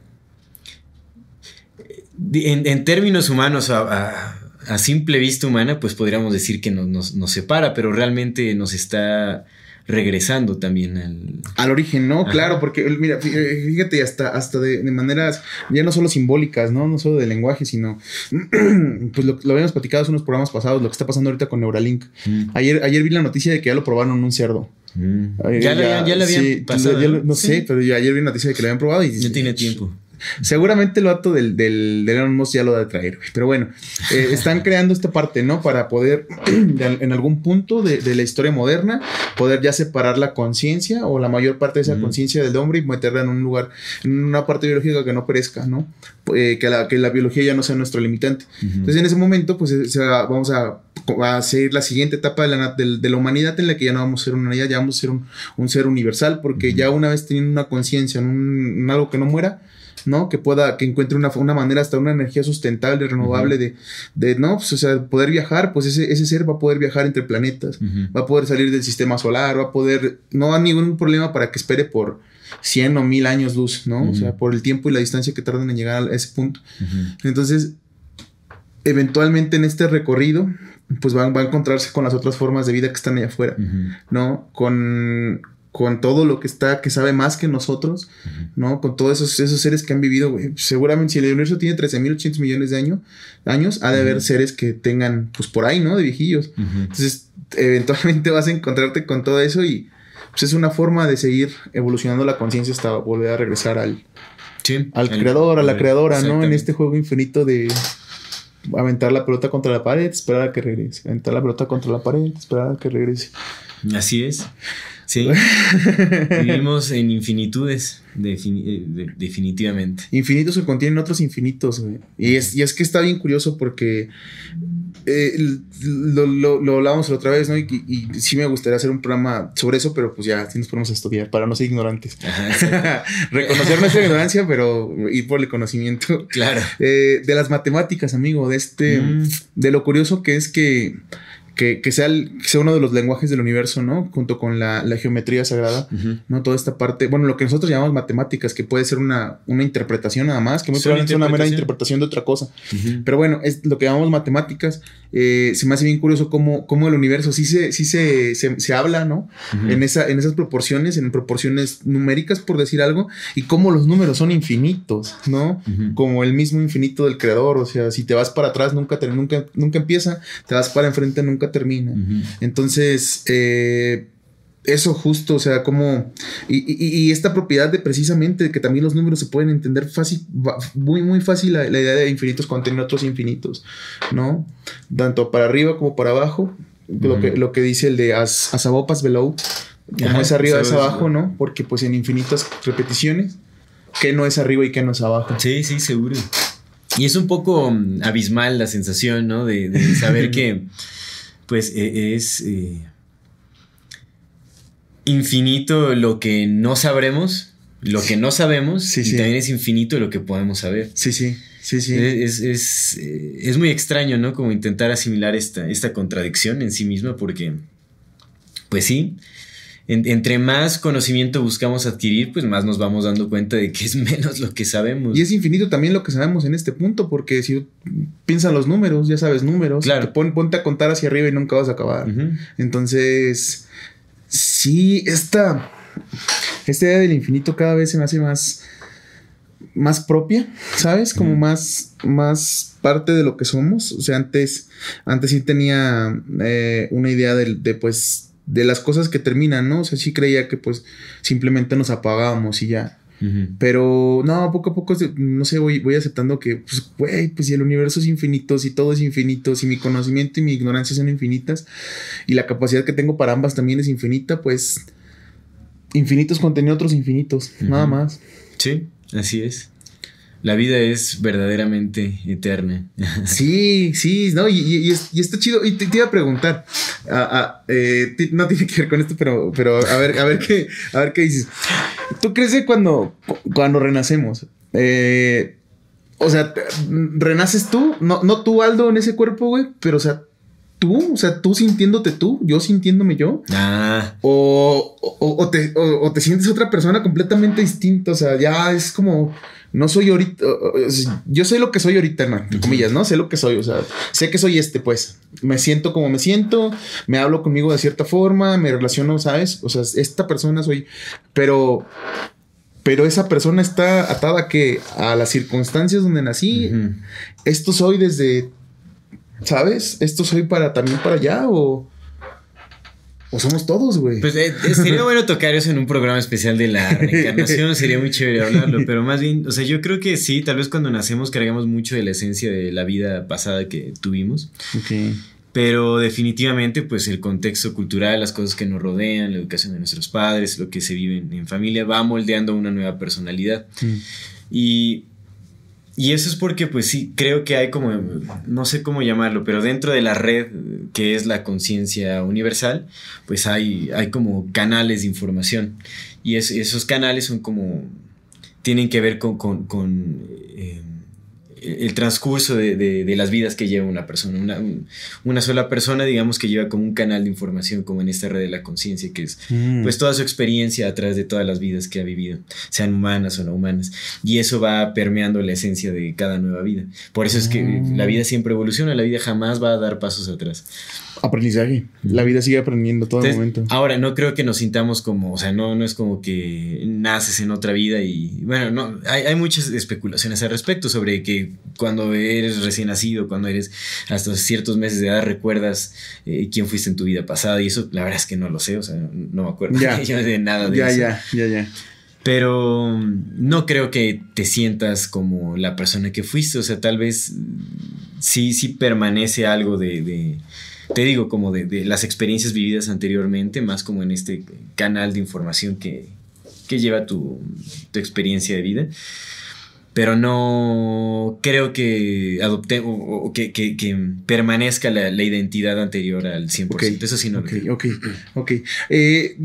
En, términos humanos, a, simple vista humana, pues podríamos decir que nos, nos separa, pero realmente nos está regresando también al... Al origen, ¿no? Claro, porque mira, eh, fíjate, hasta, hasta de, maneras ya no solo simbólicas, ¿no? No solo de lenguaje, sino, pues lo, habíamos platicado en unos programas pasados, lo que está pasando ahorita con Neuralink. Mm. Ayer, ayer vi la noticia de que ya lo probaron en un cerdo. Mm. ya, ya, ya, le habían pasado. no sé, pero yo ayer vi la noticia de que lo habían probado y... Ya tiene tiempo. Seguramente el vato del, del, del Elon Musk ya lo va a traer, Pero bueno, eh, están creando esta parte, ¿no? Para poder, en algún punto de, la historia moderna, poder ya separar la conciencia o la mayor parte de esa conciencia del hombre y meterla en un lugar, en una parte biológica que no perezca, ¿no? Eh, que, la, que la biología ya no sea nuestro limitante. Entonces, en ese momento, pues vamos a, a, seguir la siguiente etapa de la, de, la, humanidad en la que ya no vamos a ser una humanidad, ya vamos a ser un, un ser universal, porque ya una vez teniendo una conciencia en, en algo que no muera, ¿no? Que pueda, que encuentre una, una manera, hasta una energía sustentable, renovable de, de, ¿no? Pues, o sea, poder viajar, pues ese, ese ser va a poder viajar entre planetas, va a poder salir del sistema solar, va a poder, no hay ningún problema para que espere por 100 o 1000 años luz, ¿no? O sea, por el tiempo y la distancia que tardan en llegar a ese punto. Entonces, eventualmente en este recorrido, pues van, va a encontrarse con las otras formas de vida que están allá afuera, ¿no? Con, con todo lo que está, que sabe más que nosotros, ¿no? Con todos esos, esos seres que han vivido, güey. Seguramente si el universo tiene 13.800 millones de años, años ha de haber seres que tengan, pues por ahí, ¿no? De viejillos. Entonces, eventualmente vas a encontrarte con todo eso y pues es una forma de seguir evolucionando la conciencia hasta volver a regresar al, al creador, a la creadora, ¿no? En este juego infinito de aventar la pelota contra la pared, esperar a que regrese. Aventar la pelota contra la pared, esperar a que regrese. Así es. Sí. Vivimos en infinitudes, eh, definitivamente. Infinitos que contienen otros infinitos, güey. Y es, y es que está bien curioso porque eh, lo, lo, lo, hablábamos la otra vez, ¿no? Y, y, sí me gustaría hacer un programa sobre eso, pero pues ya, sí nos ponemos a estudiar para no ser ignorantes. Reconocer nuestra ignorancia, pero ir por el conocimiento. Claro. Eh, de las matemáticas, amigo, de este, mm. de lo curioso que es que que, sea, sea uno de los lenguajes del universo, ¿no? Junto con la, geometría sagrada, ¿no? Toda esta parte, bueno, lo que nosotros llamamos matemáticas, que puede ser una, una interpretación nada más, que muy probablemente es una mera interpretación de otra cosa. Pero bueno, es lo que llamamos matemáticas. Eh, se me hace bien curioso cómo, cómo el universo sí se, sí se, se, habla, ¿no? en, esa, en esas proporciones, en proporciones numéricas, por decir algo, y cómo los números son infinitos, ¿no? Como el mismo infinito del creador, o sea, si te vas para atrás, nunca, te, nunca, nunca empieza, te vas para enfrente, nunca termina. Entonces, eh, eso justo, o sea, como... Y, esta propiedad de precisamente que también los números se pueden entender fácil, muy, muy fácil la, idea de infinitos cuando tienen otros infinitos, ¿no? Tanto para arriba como para abajo. lo, que, lo que dice el de as, as above, below. Como es arriba es abajo, ¿no? Porque pues en infinitas repeticiones, ¿qué no es arriba y qué no es abajo? Sí, sí, seguro. Y es un poco mm, abismal la sensación, ¿no? de saber que pues e, es eh, infinito lo que no sabremos, lo que no sabemos, y también es infinito lo que podemos saber. Sí, sí. Sí, sí. Es, es, eh, es, muy extraño, ¿no? Como intentar asimilar esta, esta contradicción en sí misma, porque, pues sí, entre más conocimiento buscamos adquirir, pues más nos vamos dando cuenta de que es menos lo que sabemos. Y es infinito también lo que sabemos en este punto, porque si piensan los números, ya sabes números, claro. te ponte a contar hacia arriba y nunca vas a acabar. Entonces, sí, esta, esta idea del infinito cada vez se me hace más, más propia, ¿sabes? Como más, más parte de lo que somos. O sea, antes, antes sí tenía eh, una idea de, de pues de las cosas que terminan, ¿no? O sea, sí creía que pues simplemente nos apagábamos y ya. Pero no, poco a poco, no sé, voy, voy aceptando que, pues, güey, pues si el universo es infinito, si todo es infinito, si mi conocimiento y mi ignorancia son infinitas y la capacidad que tengo para ambas también es infinita, pues infinitos contenidos otros infinitos, nada más. Sí, así es la vida es verdaderamente eterna. Sí, sí, no, y, está chido. Y te, iba a preguntar, eh, no tiene que ver con esto, pero, pero a ver, a ver qué, a ver qué dices. ¿Tú crees que cuando, cuando renacemos, eh, o sea, renaces tú, no, no tú, Aldo, en ese cuerpo, güey, pero o sea, tú, o sea, tú sintiéndote tú, yo sintiéndome yo. Ah. O, o, te, o, te, sientes otra persona completamente distinta, o sea, ya es como no soy ahorita, yo sé lo que soy ahorita, no, entre comillas, ¿no? Sé lo que soy, o sea, sé que soy este, pues, me siento como me siento, me hablo conmigo de cierta forma, me relaciono, ¿sabes? O sea, esta persona soy, pero, pero esa persona está atada que a las circunstancias donde nací, esto soy desde, ¿sabes? Esto soy para también para allá o... O somos todos, güey. Pues eh, eh, sería bueno tocar eso en un programa especial de la reencarnación, sería muy chévere hablarlo, pero más bien, o sea, yo creo que sí, tal vez cuando nacemos cargamos mucho de la esencia de la vida pasada que tuvimos. Ok. Pero definitivamente, pues el contexto cultural, las cosas que nos rodean, la educación de nuestros padres, lo que se vive en, familia, va moldeando una nueva personalidad. Mm. Y y eso es porque, pues sí, creo que hay como, no sé cómo llamarlo, pero dentro de la red que es la conciencia universal, pues hay, hay como canales de información. Y esos canales son como, tienen que ver con, con, eh, el transcurso de, las vidas que lleva una persona. Una, una, sola persona, digamos, que lleva como un canal de información, como en esta red de la conciencia, que es mm. pues toda su experiencia a través de todas las vidas que ha vivido, sean humanas o no humanas. Y eso va permeando la esencia de cada nueva vida. Por eso es que mm. la vida siempre evoluciona, la vida jamás va a dar pasos atrás aprendizaje. La vida sigue aprendiendo todo el momento. Ahora, no creo que nos sintamos como, o sea, no, no es como que naces en otra vida y, bueno, no, hay, muchas especulaciones al respecto sobre que cuando eres recién nacido, cuando eres hasta ciertos meses de edad, recuerdas eh, quién fuiste en tu vida pasada y eso, la verdad es que no lo sé, o sea, no me acuerdo ya. de nada de ya, eso. Ya, ya, ya. Pero no creo que te sientas como la persona que fuiste, o sea, tal vez sí, sí permanece algo de te digo, como de, las experiencias vividas anteriormente, más como en este canal de información que, lleva tu, experiencia de vida. Pero no creo que adopte o, que, permanezca la, identidad anterior al 100%. Eso sí no Ok, ok, ok. Eh,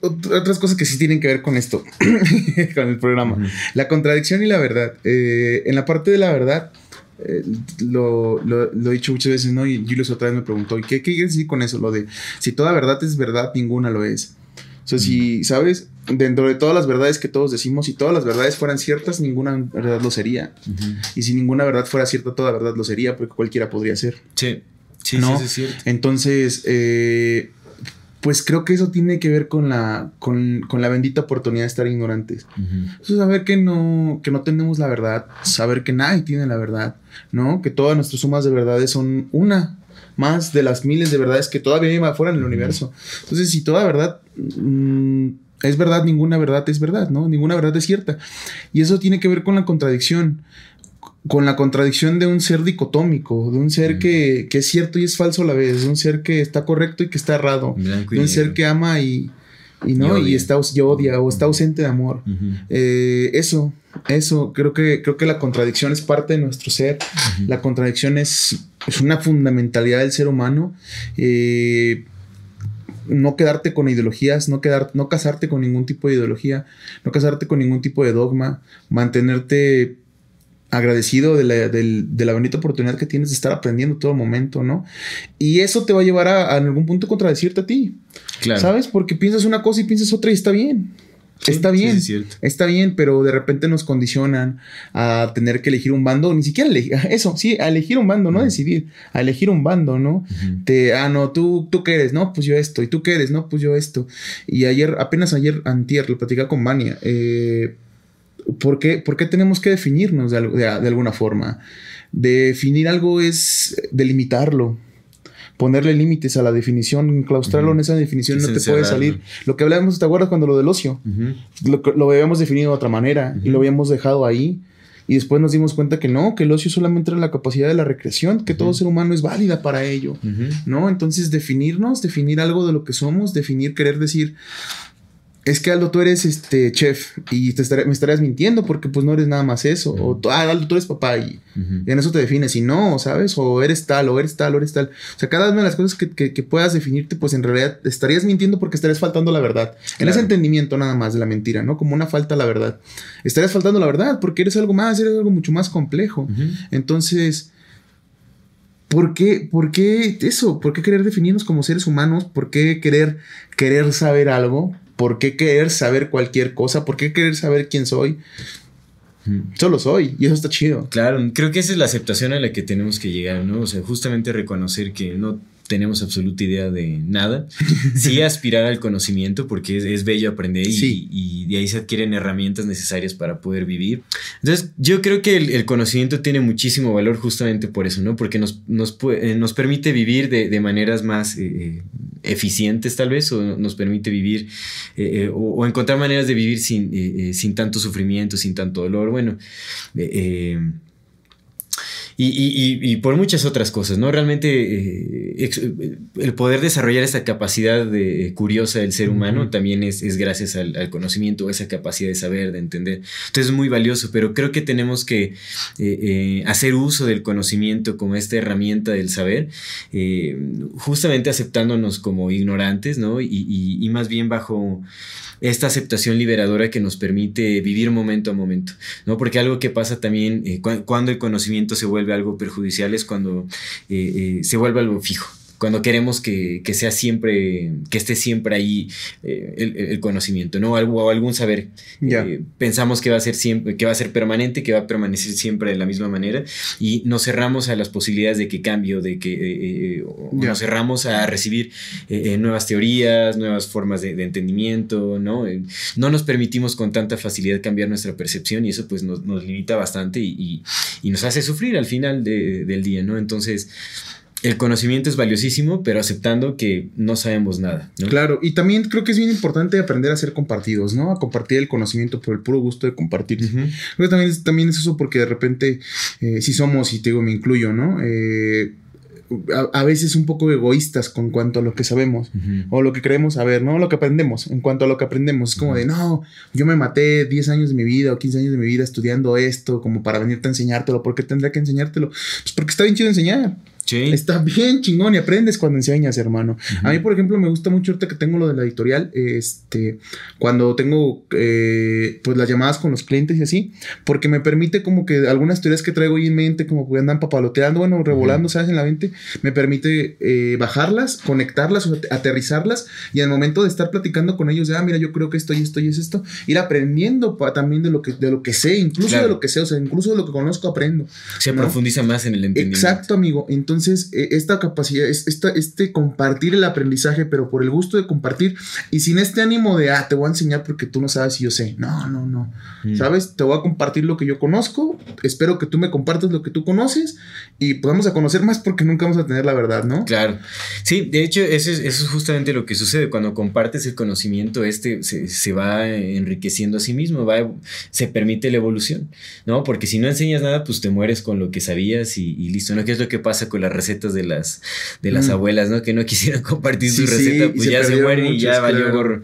otras cosas que sí tienen que ver con esto, con el programa. La contradicción y la verdad. Eh, en la parte de la verdad, eh, lo, lo, he dicho muchas veces, ¿no? Y Julius otra vez me preguntó, ¿y qué, qué quieres decir con eso? Lo de, si toda verdad es verdad, ninguna lo es. O sea, si, ¿sabes? Dentro de todas las verdades que todos decimos, si todas las verdades fueran ciertas, ninguna verdad lo sería. Y si ninguna verdad fuera cierta, toda verdad lo sería, porque cualquiera podría ser. Sí, sí, ¿no? sí, es cierto. Entonces, eh, pues creo que eso tiene que ver con la, con, la bendita oportunidad de estar ignorantes. saber que no, que no tenemos la verdad, saber que nadie tiene la verdad, ¿no? Que todas nuestras sumas de verdades son una más de las miles de verdades que todavía hay afuera en el universo. Entonces, si toda verdad mm, es verdad, ninguna verdad es verdad, ¿no? Ninguna verdad es cierta. Y eso tiene que ver con la contradicción con la contradicción de un ser dicotómico, de un ser que, es cierto y es falso a la vez, de un ser que está correcto y que está errado, de un ser que ama y, no y, está odia o está ausente de amor. Eh, eso, eso, creo que, creo que la contradicción es parte de nuestro ser. La contradicción es, es, una fundamentalidad del ser humano. Eh, no quedarte con ideologías, no, quedar, no casarte con ningún tipo de ideología, no casarte con ningún tipo de dogma, mantenerte agradecido de la, de, la, bonita oportunidad que tienes de estar aprendiendo todo momento, ¿no? Y eso te va a llevar a, en algún punto contradecirte a ti. Claro. ¿Sabes? Porque piensas una cosa y piensas otra y está bien. está bien, está bien, pero de repente nos condicionan a tener que elegir un bando, ni siquiera elegir, eso, sí, a elegir un bando, no decidir, a elegir un bando, ¿no? Te, ah, no, tú, tú qué eres, no, pues yo esto, y tú qué eres, no, pues yo esto. Y ayer, apenas ayer, antier, lo platicaba con Vania, eh, ¿por qué, tenemos que definirnos de, alguna forma? Definir algo es delimitarlo, ponerle límites a la definición, enclaustrarlo en esa definición no te puede salir. Lo que hablábamos, ¿te acuerdas cuando lo del ocio? lo, habíamos definido de otra manera y lo habíamos dejado ahí. Y después nos dimos cuenta que no, que el ocio solamente era la capacidad de la recreación, que todo ser humano es válida para ello, ¿no? Entonces definirnos, definir algo de lo que somos, definir, querer decir, es que Aldo, tú eres este chef y te me estarías mintiendo porque pues no eres nada más eso. O ah, Aldo, tú eres papá y, en eso te defines. Y no, ¿sabes? O eres tal, o eres tal, o eres tal. O sea, cada una de las cosas que, puedas definirte, pues en realidad estarías mintiendo porque estarías faltando la verdad. En ese entendimiento nada más de la mentira, ¿no? Como una falta a la verdad. Estarías faltando la verdad porque eres algo más, eres algo mucho más complejo. Entonces... ¿Por qué, ¿Por qué eso? ¿Por qué querer definirnos como seres humanos? ¿Por qué querer, querer saber algo? ¿Por qué querer saber cualquier cosa? ¿Por qué querer saber quién soy? Solo soy y eso está chido. Claro, creo que esa es la aceptación a la que tenemos que llegar, ¿no? O sea, justamente reconocer que no tenemos absoluta idea de nada. Sí aspirar al conocimiento porque es, bello aprender y, de ahí se adquieren herramientas necesarias para poder vivir. Entonces, yo creo que el, conocimiento tiene muchísimo valor justamente por eso, ¿no? Porque nos, nos, eh, nos permite vivir de, maneras más eh, eh, eficientes tal vez o nos permite vivir o, encontrar maneras de vivir sin, sin tanto sufrimiento, sin tanto dolor. Bueno, Y, por muchas otras cosas, ¿no? Realmente eh, el poder desarrollar esa capacidad de, curiosa del ser humano también es, gracias al, conocimiento, esa capacidad de saber, de entender. Entonces es muy valioso, pero creo que tenemos que eh, eh, hacer uso del conocimiento como esta herramienta del saber, justamente aceptándonos como ignorantes, ¿no? y más bien bajo esta aceptación liberadora que nos permite vivir momento a momento, ¿no? Porque algo que pasa también eh, cuando el conocimiento se vuelve algo perjudicial es cuando eh, eh, se vuelve algo fijo cuando queremos que, sea siempre, que esté siempre ahí eh, el, conocimiento, ¿no? Algo, o algún saber. Eh, pensamos que va a ser siempre, que va a ser permanente, que va a permanecer siempre de la misma manera y nos cerramos a las posibilidades de que cambie o de que eh, nos cerramos a recibir nuevas teorías, nuevas formas de, entendimiento, ¿no? no nos permitimos con tanta facilidad cambiar nuestra percepción y eso pues nos, limita bastante y, nos hace sufrir al final del día, ¿no? Entonces, el conocimiento es valiosísimo, pero aceptando que no sabemos nada. Claro, y también creo que es bien importante aprender a ser compartidos, ¿no? A compartir el conocimiento por el puro gusto de compartir. Creo que también es, también es eso porque de repente, eh, si somos, y te digo, me incluyo, ¿no? Eh, a, veces un poco egoístas con cuanto a lo que sabemos o lo que queremos saber, ¿no? Lo que aprendemos, en cuanto a lo que aprendemos. Es como de, no, yo me maté 10 años de mi vida o 15 años de mi vida estudiando esto como para venirte a enseñártelo. ¿Por qué tendría que enseñártelo? Pues porque está bien chido enseñar. Está bien chingón y aprendes cuando enseñas, hermano. A mí, por ejemplo, me gusta mucho ahorita que tengo lo de la editorial, este, cuando tengo eh, pues las llamadas con los clientes y así, porque me permite como que algunas teorías que traigo ahí en mente, como que andan papaloteando, bueno, revolando, ¿sabes? En la mente, me permite eh, bajarlas, conectarlas, aterrizarlas y al momento de estar platicando con ellos, de, ah, mira, yo creo que esto y esto y es esto, ir aprendiendo también de lo que, de lo que sé, incluso de lo que sé, o sea, incluso de lo que conozco aprendo. Se profundiza más en el entendimiento. Exacto, amigo. Entonces, entonces, e, esta capacidad, esta, este compartir el aprendizaje, pero por el gusto de compartir y sin este ánimo de, ah, te voy a enseñar porque tú no sabes si yo sé. No, no, no. Mm. ¿Sabes? Te voy a compartir lo que yo conozco. Espero que tú me compartas lo que tú conoces y podamos a conocer más porque nunca vamos a tener la verdad, ¿no? Claro. Sí, de hecho, eso es, eso es justamente lo que sucede. Cuando compartes el conocimiento, este se, va enriqueciendo a sí mismo, va, se permite la evolución, ¿no? Porque si no enseñas nada, pues te mueres con lo que sabías y, y listo, ¿no? ¿Qué es lo que pasa con la las recetas de las, de las mm. abuelas, ¿no? Que no quisieron compartir su receta, pues ya se mueren y ya valió gorro.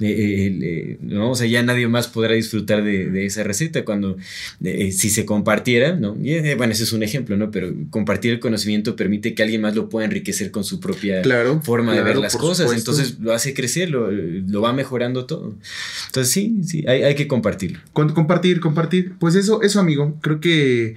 Eh, eh, eh, ¿no? O sea, ya nadie más podrá disfrutar de, esa receta cuando, si se compartiera, ¿no? bueno, ese es un ejemplo, ¿no? Pero compartir el conocimiento permite que alguien más lo pueda enriquecer con su propia forma de ver las cosas. Entonces lo hace crecer, lo, lo, va mejorando todo. Entonces sí, sí, hay, hay que compartirlo. Compartir, compartir. Pues eso, eso, amigo. Creo que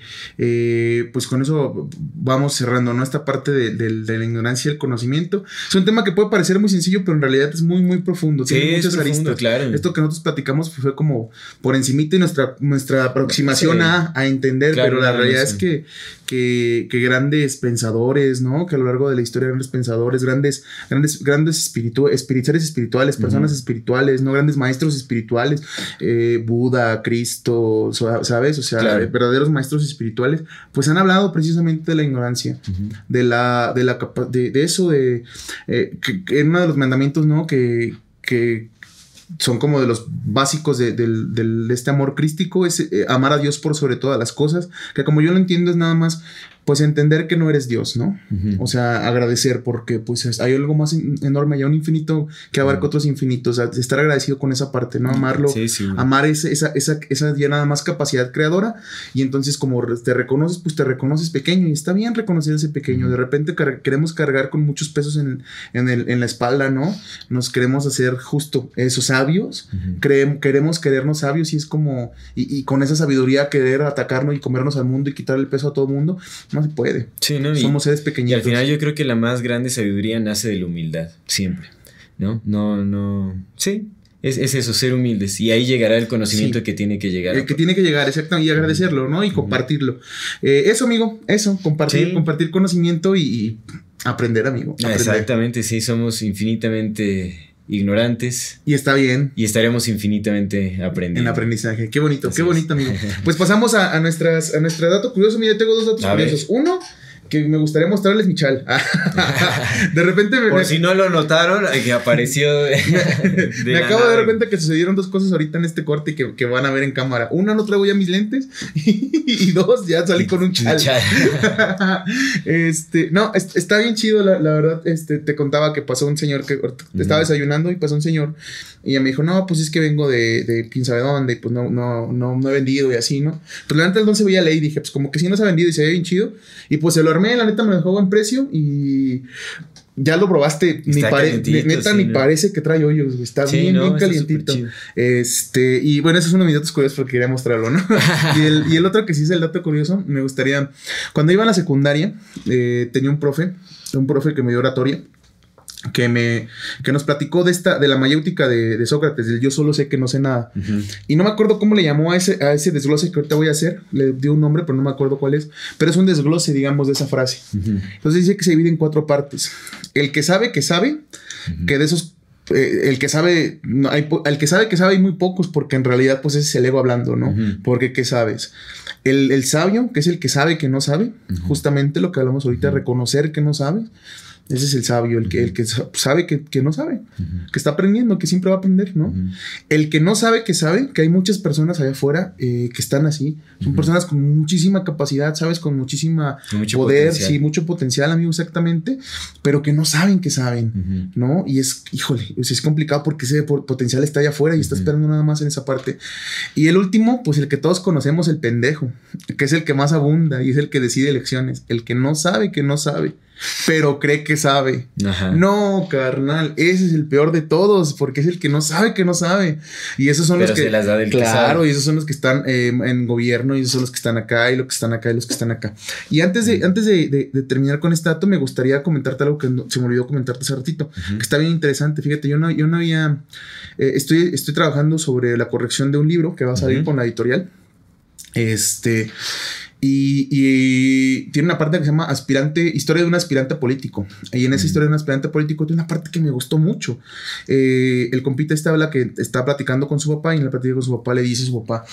pues con eso vamos cerrando ¿no? Esta parte de, la ignorancia y el conocimiento. Es un tema que puede parecer muy sencillo, pero en realidad es muy, muy profundo. Tiene muchas aristas. Esto que nosotros platicamos fue como por encimita y nuestra, nuestra aproximación a, entender, pero la realidad es que, que, grandes pensadores, ¿no? Que a lo largo de la historia grandes pensadores, grandes, grandes, grandes espiritu espirituales espirituales, personas espirituales, ¿no? Grandes maestros espirituales, eh, Buda, Cristo, ¿sabes? O sea, verdaderos maestros espirituales, pues han hablado precisamente de la ignorancia de la, de la de, de eso, de eh, que, uno de los mandamientos, ¿no? Que, que son como de los básicos de, este amor crístico, es eh, amar a Dios por sobre todas las cosas, que como yo lo entiendo es nada más pues entender que no eres Dios, ¿no? O sea, agradecer porque pues hay algo más enorme, hay un infinito que abarca otros infinitos, o sea, estar agradecido con esa parte, ¿no? Amarlo, amar esa, esa, esa, esa, ya nada más capacidad creadora. Y entonces como te reconoces, pues te reconoces pequeño y está bien reconocer ese pequeño, de repente queremos cargar con muchos pesos en, en, el, en, la espalda, ¿no? Nos queremos hacer justo esos sabios, queremos querernos sabios y es como, y, y, con esa sabiduría querer atacarnos y comernos al mundo y quitar el peso a todo el mundo no se puede. Sí, ¿no? Somos seres pequeñitos. Y al final yo creo que la más grande sabiduría nace de la humildad, siempre. ¿No? No, no. Sí, es, eso, ser humildes. Y ahí llegará el conocimiento que tiene que llegar. El que tiene que llegar, exacto. Y agradecerlo, ¿no? Y compartirlo. Eh, eso, amigo, eso, compartir, compartir conocimiento y, aprender, amigo. Exactamente, sí, somos infinitamente ignorantes. Y está bien. Y estaremos infinitamente aprendiendo. En aprendizaje. Qué bonito, qué bonito, amigo. Pues pasamos a, nuestras, a nuestro dato curioso. Mira, tengo dos datos curiosos. Uno, que me gustaría mostrarles mi chal. de repente me. Por si no lo notaron, que apareció. me acabo de dar cuenta que sucedieron dos cosas ahorita en este corte que, que van a ver en cámara. Una, no traigo ya mis lentes. y dos, ya salí con un chal. este, no, está bien chido, la, la, verdad. Este, te contaba que pasó un señor que estaba desayunando y pasó un señor. Y ella me dijo, no, pues es que vengo de, de quién sabe dónde, y pues no, no, no, no he vendido y así, ¿no? Pero la neta, entonces veía ley y dije, pues como que sí no se ha vendido y se ve bien chido. Y pues se lo armé, la neta me lo dejó buen precio y ya lo probaste, ni neta ni parece que trae hoyos, Está bien, bien calientito. Este, y bueno, esos son unos mis datos curiosos porque quería mostrarlo, ¿no? y, el, y, el, otro que sí es el dato curioso, me gustaría. Cuando iba a la secundaria, eh, tenía un profe, un profe que me dio oratoria que me que nos platicó de esta de la mayéutica de, Sócrates del yo solo sé que no sé nada. Y no me acuerdo cómo le llamó a ese a ese desglose que ahorita voy a hacer le dio un nombre pero no me acuerdo cuál es pero es un desglose digamos de esa frase. Entonces dice que se divide en cuatro partes. El que sabe que sabe que de esos eh, el que sabe, no, hay, el que sabe que sabe hay muy pocos, porque en realidad pues ese es el ego hablando, ¿no? Porque ¿qué sabes? El, el, sabio, que es el que sabe que no sabe, justamente lo que hablamos ahorita, reconocer que no sabe. Ese es el sabio, el que, el que sabe que, no sabe, que está aprendiendo, que siempre va a aprender, ¿no? El que no sabe que sabe, que hay muchas personas allá afuera eh, que están así, son personas con muchísima capacidad, ¿sabes? Con muchísima poder, sí, mucho potencial, amigo, exactamente, pero que no saben que saben, ¿no? Y es, híjole, es complicado porque ese potencial está allá afuera y está esperando nada más en esa parte. Y el último, pues el que todos conocemos, el pendejo, que es el que más abunda y es el que decide elecciones, el que no sabe que no sabe pero cree que sabe. No, carnal, ese es el peor de todos, porque es el que no sabe que no sabe. Y esos son los que. las da del claro, y esos son los que están eh, en gobierno, y esos son los que están acá, y los que están acá, y los que están acá. Y antes de, antes de, terminar con este dato, me gustaría comentarte algo que se me olvidó comentarte hace ratito, que está bien interesante. Fíjate, yo no, yo no había. Eh, estoy, estoy trabajando sobre la corrección de un libro que va a salir con la editorial. Este. Y, tiene una parte que se llama aspirante, historia de un aspirante político. Y en esa historia de un aspirante político tiene una parte que me gustó mucho. Eh, el compita este habla que está platicando con su papá y en la plática con su papá le dice a su papá,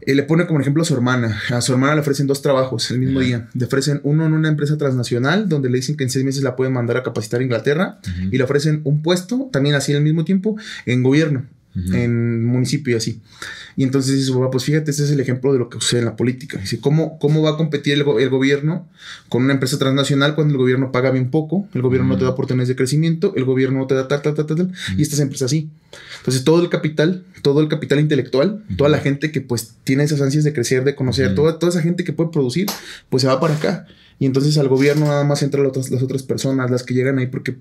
eh, le pone como ejemplo a su hermana. A su hermana le ofrecen dos trabajos el mismo día. Le ofrecen uno en una empresa transnacional donde le dicen que en seis meses la pueden mandar a capacitar a Inglaterra y le ofrecen un puesto también así al mismo tiempo en gobierno en municipio y así. Y entonces dice pues fíjate, ese es el ejemplo de lo que sucede en la política. Dice, ¿cómo, cómo va a competir el, gobierno con una empresa transnacional cuando el gobierno paga bien poco, el gobierno no te da oportunidades de crecimiento, el gobierno no te da tal, tal, tal, tal, y estas empresas así. Entonces todo el capital, todo el capital intelectual, toda la gente que pues tiene esas ansias de crecer, de conocer, toda, toda esa gente que puede producir, pues se va para acá. Y entonces al gobierno nada más entran las otras, las otras personas, las que llegan ahí porque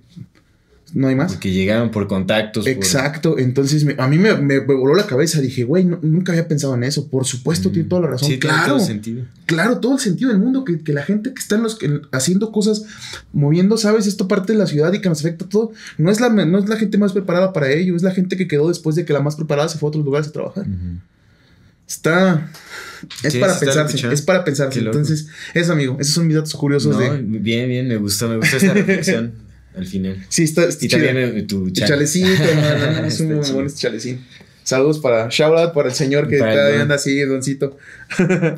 no hay más. Que llegaron por contactos. Exacto. Entonces a mí me, voló la cabeza. Dije, güey, nunca había pensado en eso. Por supuesto, tiene toda la razón. Sí, claro. Todo el sentido. Claro, todo el sentido del mundo. Que, la gente que está en los, haciendo cosas, moviendo, sabes, esto parte de la ciudad y que nos afecta todo. No es, la, no es la gente más preparada para ello. Es la gente que quedó después de que la más preparada se fue a otros lugares a trabajar. Está. Es para pensarse, es para pensarse. Entonces, eso, amigo, esos son mis datos curiosos de. Bien, bien, me gustó, me gustó esta reflexión al final. Sí, está. y también eh, tu chalecito, es un muy buen chalecín. Saludos para shout para el señor que está anda así, doncito.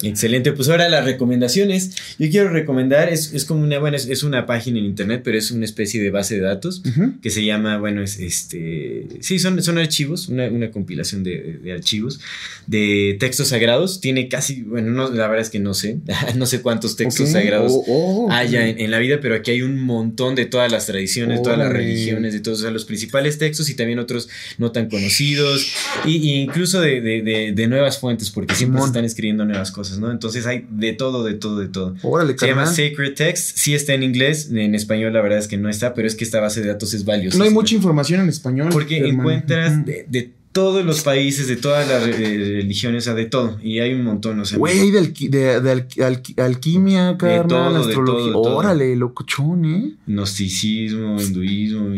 Excelente, pues ahora las recomendaciones. Yo quiero recomendar, es, es como una, bueno, es, una página en internet, pero es una especie de base de datos que se llama, bueno, es este, sí, son, son archivos, una, una compilación de, de, archivos de textos sagrados. Tiene casi, bueno, no, la verdad es que no sé, no sé cuántos textos sagrados oh, oh, haya en, la vida, pero aquí hay un montón de todas las tradiciones, todas las religiones, de todos los principales textos y también otros no tan conocidos y, incluso de, de, de, nuevas fuentes, porque siempre se están escribiendo nuevas cosas, ¿no? Entonces hay de todo, de todo, de todo. se llama Sacred Text, sí está en inglés, en español la verdad es que no está, pero es que esta base de datos es valiosa. No hay mucha información en español. Porque encuentras de, todos los países, de todas las religiones, o sea, de todo. Y hay un montón, o sea. Güey, de, de, alquimia, carnal, de astrología. Órale, locochón, ¿eh? Gnosticismo, hinduismo,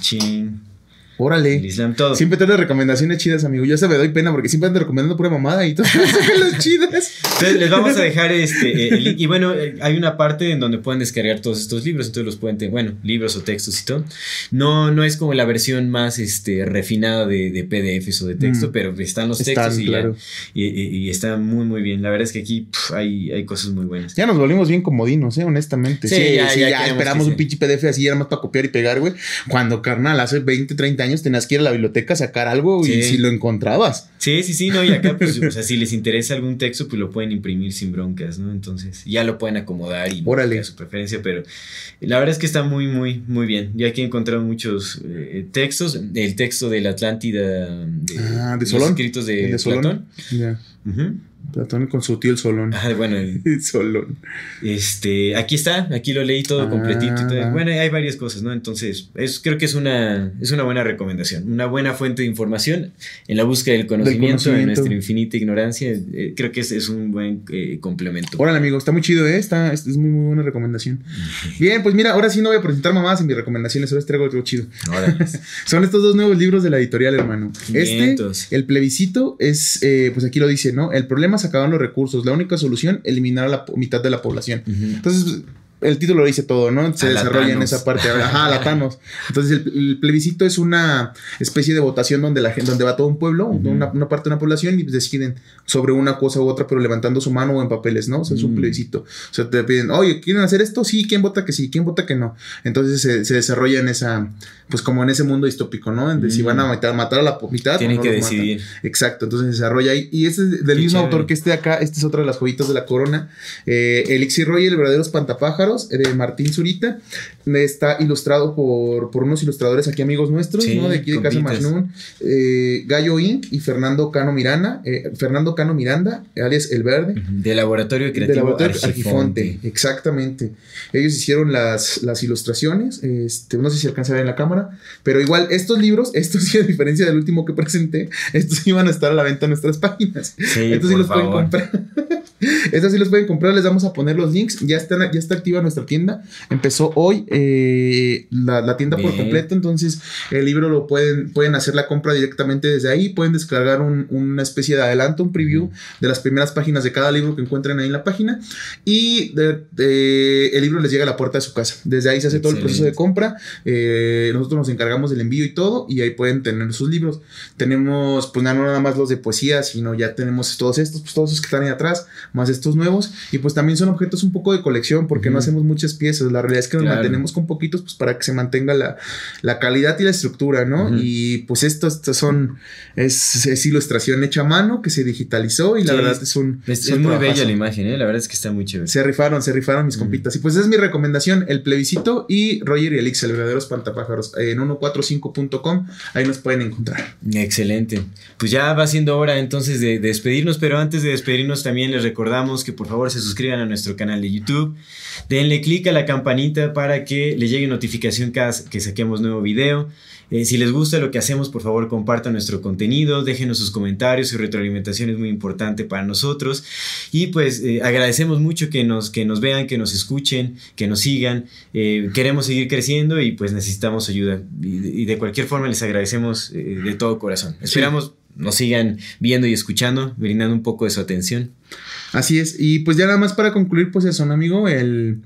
ching Órale. el Islam, todo. Siempre te recomendaciones chidas, amigo. Yo se me doy pena porque siempre ando recomendando pura mamada y todo. las chidas. Entonces les vamos a dejar este eh, el link. Y bueno, eh, hay una parte en donde pueden descargar todos estos libros. Entonces los pueden tener, bueno, libros o textos y todo. No, no es como la versión más este, refinada de, de PDFs o de texto, Mm. pero están los Están, textos y, ya- claro. y, y- y está muy, muy bien. La verdad es que aquí hay, hay cosas muy buenas. Ya nos volvimos bien comodinos, ¿eh? Honestamente. Sí, Sí, ya- sí, ya esperamos un pinche PDF así, era más para copiar y pegar, güey. Cuando, carnal, hace 20, 30 años tenías que ir a la biblioteca a sacar algo y si lo encontrabas. Sí, sí, sí, no, y acá, pues, o sea, si les interesa algún texto, pues lo pueden imprimir sin broncas, ¿no? Entonces, ya lo pueden acomodar y Órale. a su preferencia, pero la verdad es que está muy, muy, muy bien. Ya aquí he encontrado muchos eh, textos, el texto de la Atlántida, de, Ah, de los Solón. escritos de, de Solón. Platón. Ujú. Platón con su tío el Solón. Ajá, bueno, el- Solón. este, aquí está, aquí lo leí todo Ah, completito y todo. va. Bueno, hay varias cosas, ¿no? Entonces, es, creo que es una, es una buena recomendación, una buena fuente de información en la búsqueda del conocimiento, en conocimiento. nuestra infinita ignorancia. eh, creo que es, es un buen eh, complemento. Órale, amigo, está muy chido, ¿eh? Está, es muy, muy buena recomendación. Bien, pues mira, ahora sí no voy a presentar mamadas en mis recomendaciones, ahora traigo algo chido. Ahora, Son estos dos nuevos libros de la editorial, hermano. Vientos. Este, el plebiscito, es, eh, pues aquí lo dice, ¿no? El problema es acabar los recursos. La única solución, eliminar a la mitad de la población. Entonces, el título lo dice todo, ¿no? Se A desarrolla en esa parte. Ajá, a la Thanos. Entonces, el, el plebiscito es una especie de votación donde la gente, donde va todo un pueblo, una, una parte de una población, y deciden sobre una cosa u otra, pero levantando su mano o en papeles, ¿no? O sea, es un Mm. plebiscito. O sea, te piden, oye, ¿quieren hacer esto? Sí, ¿quién vota que sí? ¿Quién vota que no? Entonces se, se desarrolla en esa, pues como en ese mundo distópico, ¿no? En de si Mm. van a matar, matar a la mitad. o tienen no que los matan. decidir. Exacto, entonces se desarrolla ahí. Y este es del Qué mismo chévere. autor que este de acá. Este es otra de las joyitas de la corona. Eh, Elixir Roy, el verdadero espantapájaros, eh, de Martín Zurita. Está ilustrado por, por unos ilustradores aquí, amigos nuestros, Sí, ¿no? De aquí de Casa. Majnun. Eh, Gallo Inc. y Fernando Cano Miranda. eh, Fernando Cano Miranda, alias El Verde. De Laboratorio De Creativo Laboratorio Argifonte. Argifonte, exactamente. Ellos hicieron las, las ilustraciones, este, no sé si alcanza a ver en la cámara, pero igual estos libros, estos sí, a diferencia del último que presenté, estos iban a estar a la venta en nuestras páginas. Sí, Estos sí por los pueden comprar. Estos sí los pueden comprar, les vamos a poner los links. Ya, están, ya está activa nuestra tienda. Empezó hoy eh, la, la tienda por completo. Entonces, el libro lo pueden, pueden hacer la compra directamente desde ahí. Pueden descargar un- una especie de adelanto, un preview de las primeras páginas de cada libro que encuentren ahí en la página. Y de- de- el libro les llega a la puerta de su casa. Desde ahí se hace todo el proceso de compra. Eh, nosotros nos encargamos del envío y todo. Y ahí pueden tener sus libros. Tenemos, pues no nada más los de poesía, sino ya tenemos todos estos, pues todos esos que están ahí atrás, más estos nuevos. Y pues también son objetos un poco de colección, porque no hacemos muchas piezas. La realidad es que nos Claro. mantenemos con poquitos, pues para que se mantenga la, la calidad y la estructura, ¿no? Y pues estos, estos son, es, es ilustración hecha a mano que se digitalizó y la verdad es un. Es, es es un muy trabajazo. bella la imagen, ¿eh? La verdad es que está muy chévere. Se rifaron, se rifaron mis compitas. Y pues esa es mi recomendación: el plebiscito y Roger y Elix, el verdadero espantapájaros. En 145.com, ahí nos pueden encontrar. Excelente. Pues ya va siendo hora entonces de, de despedirnos, pero antes de despedirnos también les recordamos que por favor se suscriban a nuestro canal de YouTube, denle clic a la campanita para que le llegue notificación cada que saquemos nuevo video. Eh, si les gusta lo que hacemos, por favor compartan nuestro contenido, déjenos sus comentarios, su retroalimentación es muy importante para nosotros. Y pues eh, agradecemos mucho que nos, que nos vean, que nos escuchen, que nos sigan. Eh, queremos seguir creciendo y pues necesitamos ayuda. Y, de- y de cualquier forma les agradecemos de todo corazón. Esperamos nos sigan viendo y escuchando, brindando un poco de su atención. Así es. Y pues ya nada más para concluir, pues eso, ¿no, amigo? El,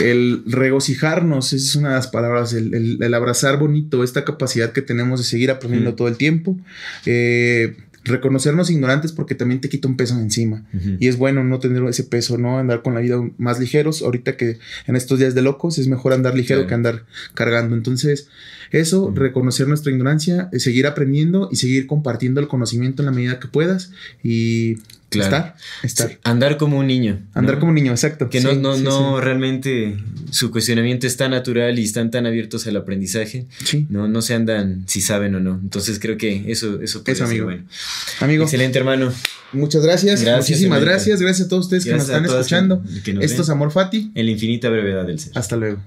el regocijarnos, esa es una de las palabras, el, el- el abrazar bonito, esta capacidad que tenemos de seguir aprendiendo Mm. todo el tiempo. Eh, reconocernos ignorantes porque también te quita un peso encima. Y es bueno no tener ese peso, ¿no? Andar con la vida más ligeros. Ahorita que en estos días de locos es mejor andar ligero que andar cargando. Entonces, eso, reconocer nuestra ignorancia, eh, seguir aprendiendo y seguir compartiendo el conocimiento en la medida que puedas y Claro. estar, estar. Andar como un niño. Andar ¿no? como niño, exacto. Que Sí, no, no, sí, no realmente su cuestionamiento es tan natural y están tan abiertos al aprendizaje. Sí. No, no se andan si saben o no. Entonces creo que eso, eso puede Eso, ser amigo. bueno. Amigo, Excelente, hermano. muchas gracias. Gracias, Muchísimas gracias. Gracias a todos ustedes que nos están escuchando. que- que nos Esto es. Amor Fati. En la infinita brevedad del ser. Hasta luego.